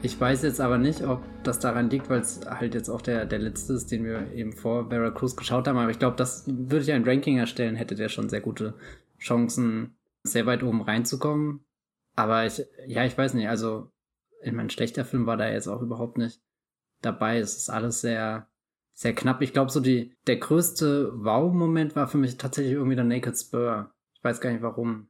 Ich weiß jetzt aber nicht, ob das daran liegt, weil es halt jetzt auch der, der letzte ist, den wir eben vor Veracruz geschaut haben. Aber ich glaube, das würde ich ein Ranking erstellen, hätte der schon sehr gute Chancen, sehr weit oben reinzukommen. Aber ich, ja, ich weiß nicht, also in mein schlechter Film war da jetzt auch überhaupt nicht dabei. Es ist alles sehr, sehr knapp. Ich glaube, so die, der größte Wow-Moment war für mich tatsächlich irgendwie der Naked Spur. Ich weiß gar nicht warum.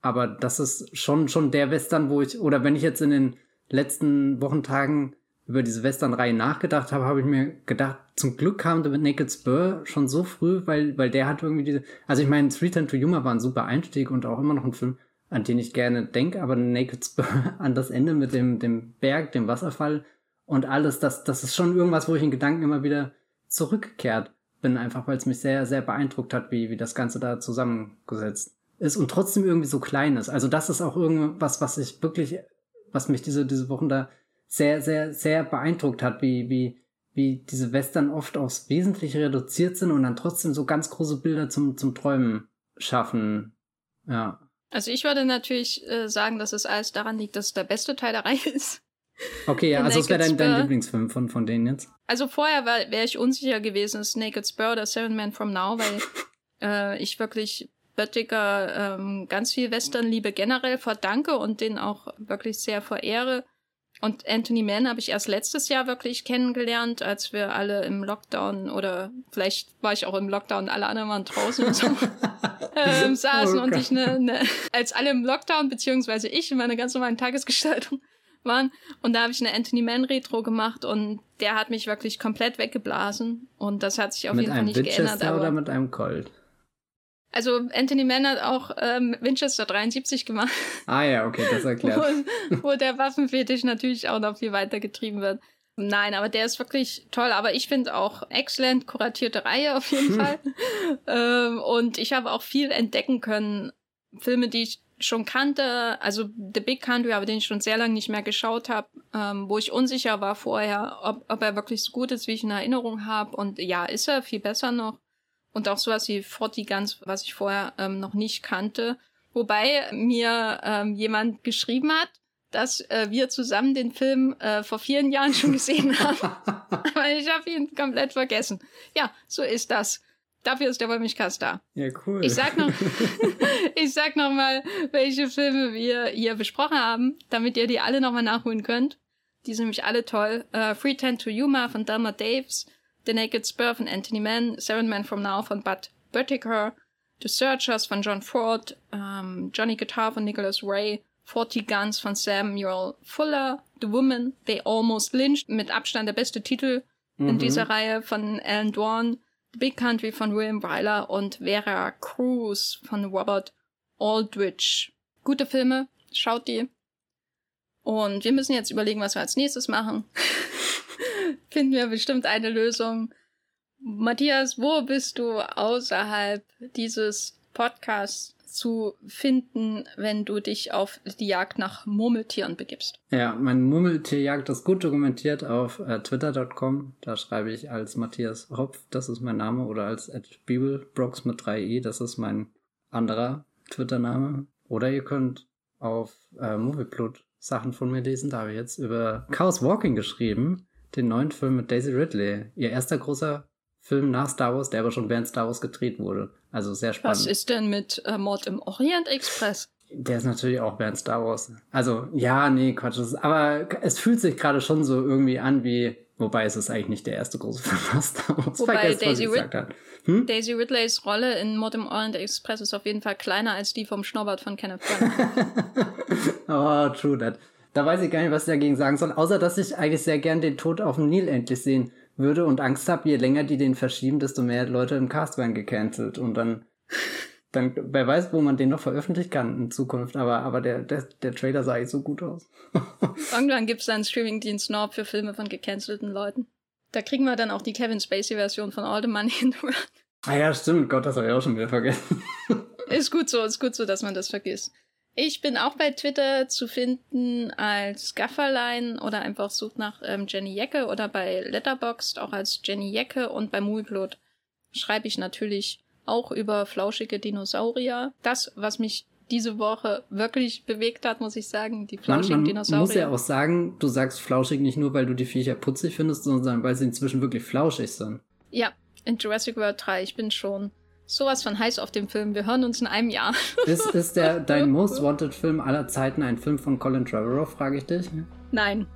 Aber das ist schon, schon der Western, wo ich, oder wenn ich jetzt in den letzten Wochentagen über diese Western-Reihe nachgedacht habe, habe ich mir gedacht, zum Glück kam The Naked Spur schon so früh, weil, weil der hat irgendwie diese, also ich meine, Three Ten to Yuma war ein super Einstieg und auch immer noch ein Film, an den ich gerne denke, aber Naked Spur an das Ende mit dem, dem Berg, dem Wasserfall und alles, das, das ist schon irgendwas, wo ich in Gedanken immer wieder zurückgekehrt bin, einfach weil es mich sehr, sehr beeindruckt hat, wie, wie das Ganze da zusammengesetzt ist und trotzdem irgendwie so klein ist. Also das ist auch irgendwas, was ich wirklich, was mich diese, diese Wochen da sehr, sehr, sehr beeindruckt hat, wie, wie, wie diese Western oft aufs Wesentliche reduziert sind und dann trotzdem so ganz große Bilder zum, zum Träumen schaffen. Ja. Also ich würde natürlich äh, sagen, dass es alles daran liegt, dass der beste Teil der Reihe ist. Okay, ja, also es wäre dein, dein Lieblingsfilm von, von denen jetzt. Also vorher wäre ich unsicher gewesen, ist Naked Spur oder Seven Men From Now, weil äh, ich wirklich Böttiger ähm, ganz viel Westernliebe generell verdanke und den auch wirklich sehr verehre. Und Anthony Mann habe ich erst letztes Jahr wirklich kennengelernt, als wir alle im Lockdown oder vielleicht war ich auch im Lockdown, alle anderen waren draußen und so ähm, saßen oh und ich ne, ne, als alle im Lockdown beziehungsweise ich in meiner ganz normalen Tagesgestaltung waren. Und da habe ich eine Anthony Mann Retro gemacht und der hat mich wirklich komplett weggeblasen. Und das hat sich auf mit jeden Fall nicht Winchester geändert. Aber oder mit einem Colt? Also Anthony Mann hat auch ähm, Winchester 73 gemacht. Ah ja, okay, das erklärt. wo, wo der Waffenfetisch natürlich auch noch viel weiter getrieben wird. Nein, aber der ist wirklich toll. Aber ich finde auch exzellent kuratierte Reihe auf jeden Fall. ähm, und ich habe auch viel entdecken können. Filme, die ich schon kannte, also The Big Country, aber den ich schon sehr lange nicht mehr geschaut habe, ähm, wo ich unsicher war vorher, ob, ob er wirklich so gut ist, wie ich in Erinnerung habe. Und ja, ist er viel besser noch. Und auch sowas wie Forty Guns, was ich vorher ähm, noch nicht kannte. Wobei mir ähm, jemand geschrieben hat, dass äh, wir zusammen den Film äh, vor vielen Jahren schon gesehen haben. Aber ich habe ihn komplett vergessen. Ja, so ist das. Dafür ist der Wollmilchcast da. Ja, cool. Ich sag noch, ich sag noch mal, welche Filme wir hier besprochen haben, damit ihr die alle noch mal nachholen könnt. Die sind nämlich alle toll. Uh, Free Ten to Yuma von Delma Daves, The Naked Spur von Anthony Mann, Seven Men From Now von Bud Buttiker, The Searchers von John Ford, um, Johnny Guitar von Nicholas Ray, Forty Guns von Samuel Fuller, The Woman, They Almost Lynched, mit Abstand der beste Titel mhm. in dieser Reihe von Alan Dwan, Big Country von William Wyler und Vera Cruz von Robert Aldrich. Gute Filme, schaut die. Und wir müssen jetzt überlegen, was wir als nächstes machen. Finden wir bestimmt eine Lösung. Matthias, wo bist du außerhalb dieses Podcasts zu finden, wenn du dich auf die Jagd nach Murmeltieren begibst? Ja, meine Murmeltierjagd ist gut dokumentiert auf äh, twitter.com. Da schreibe ich als Matthias Hopf, das ist mein Name, oder als Bibelbrox mit 3i, das ist mein anderer Twitter-Name. Oder ihr könnt auf äh, Movieplot Sachen von mir lesen. Da habe ich jetzt über Chaos Walking geschrieben, den neuen Film mit Daisy Ridley. Ihr erster großer Film nach Star Wars, der aber schon während Star Wars gedreht wurde. Also sehr spannend. Was ist denn mit äh, Mord im Orient Express? Der ist natürlich auch während Star Wars. Also, ja, nee, Quatsch. Ist, aber es fühlt sich gerade schon so irgendwie an wie, wobei es ist eigentlich nicht der erste große Film nach Star Wars. Wobei Vergesst, Daisy, Rid hm? Daisy Ridleys Rolle in Mord im Orient Express ist auf jeden Fall kleiner als die vom Schnurrbart von Kenneth Branagh. oh, true that. Da weiß ich gar nicht, was ich dagegen sagen soll, außer dass ich eigentlich sehr gern den Tod auf dem Nil endlich sehen würde und Angst habe, je länger die den verschieben, desto mehr Leute im Cast werden gecancelt und dann, dann, wer weiß, wo man den noch veröffentlichen kann in Zukunft, aber, aber der, der, der Trailer sah eigentlich so gut aus. Irgendwann gibt es einen Streamingdienst Norb für Filme von gecancelten Leuten. Da kriegen wir dann auch die Kevin Spacey-Version von All the Money in the World. Ah ja, stimmt. Gott, das habe ich auch schon wieder vergessen. ist gut so, ist gut so, dass man das vergisst. Ich bin auch bei Twitter zu finden als Gafferlein oder einfach sucht nach ähm, Jenny Jecke oder bei Letterboxd auch als Jenny Jecke und bei Movieplot schreibe ich natürlich auch über flauschige Dinosaurier. Das, was mich diese Woche wirklich bewegt hat, muss ich sagen, die flauschigen man, man Dinosaurier. muss ja auch sagen, du sagst flauschig nicht nur, weil du die Viecher putzig findest, sondern weil sie inzwischen wirklich flauschig sind. Ja, in Jurassic World 3, ich bin schon sowas von heiß auf dem Film. Wir hören uns in einem Jahr. Ist, ist der dein Most Wanted Film aller Zeiten ein Film von Colin Trevorrow, frage ich dich? Nein.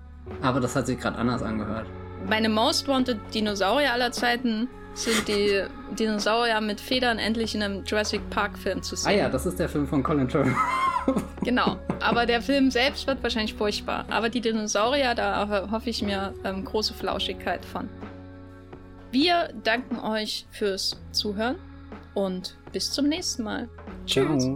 Aber das hat sich gerade anders angehört. Meine Most Wanted Dinosaurier aller Zeiten sind die Dinosaurier mit Federn endlich in einem Jurassic Park Film zu sehen. Ah ja, das ist der Film von Colin Trevorrow. genau, aber der Film selbst wird wahrscheinlich furchtbar. Aber die Dinosaurier, da hoffe ich mir ähm, große Flauschigkeit von. Wir danken euch fürs Zuhören und bis zum nächsten Mal. Ciao. Tschüss.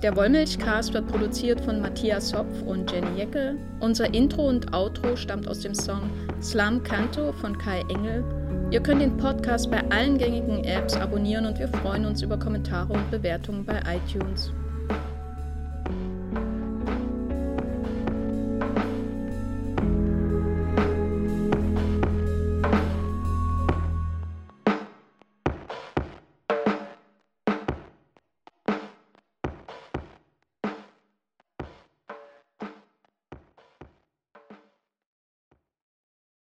Der Wollmilchcast wird produziert von Matthias Hopf und Jenny Jecke. Unser Intro und Outro stammt aus dem Song Slam Canto von Kai Engel. Ihr könnt den Podcast bei allen gängigen Apps abonnieren und wir freuen uns über Kommentare und Bewertungen bei iTunes.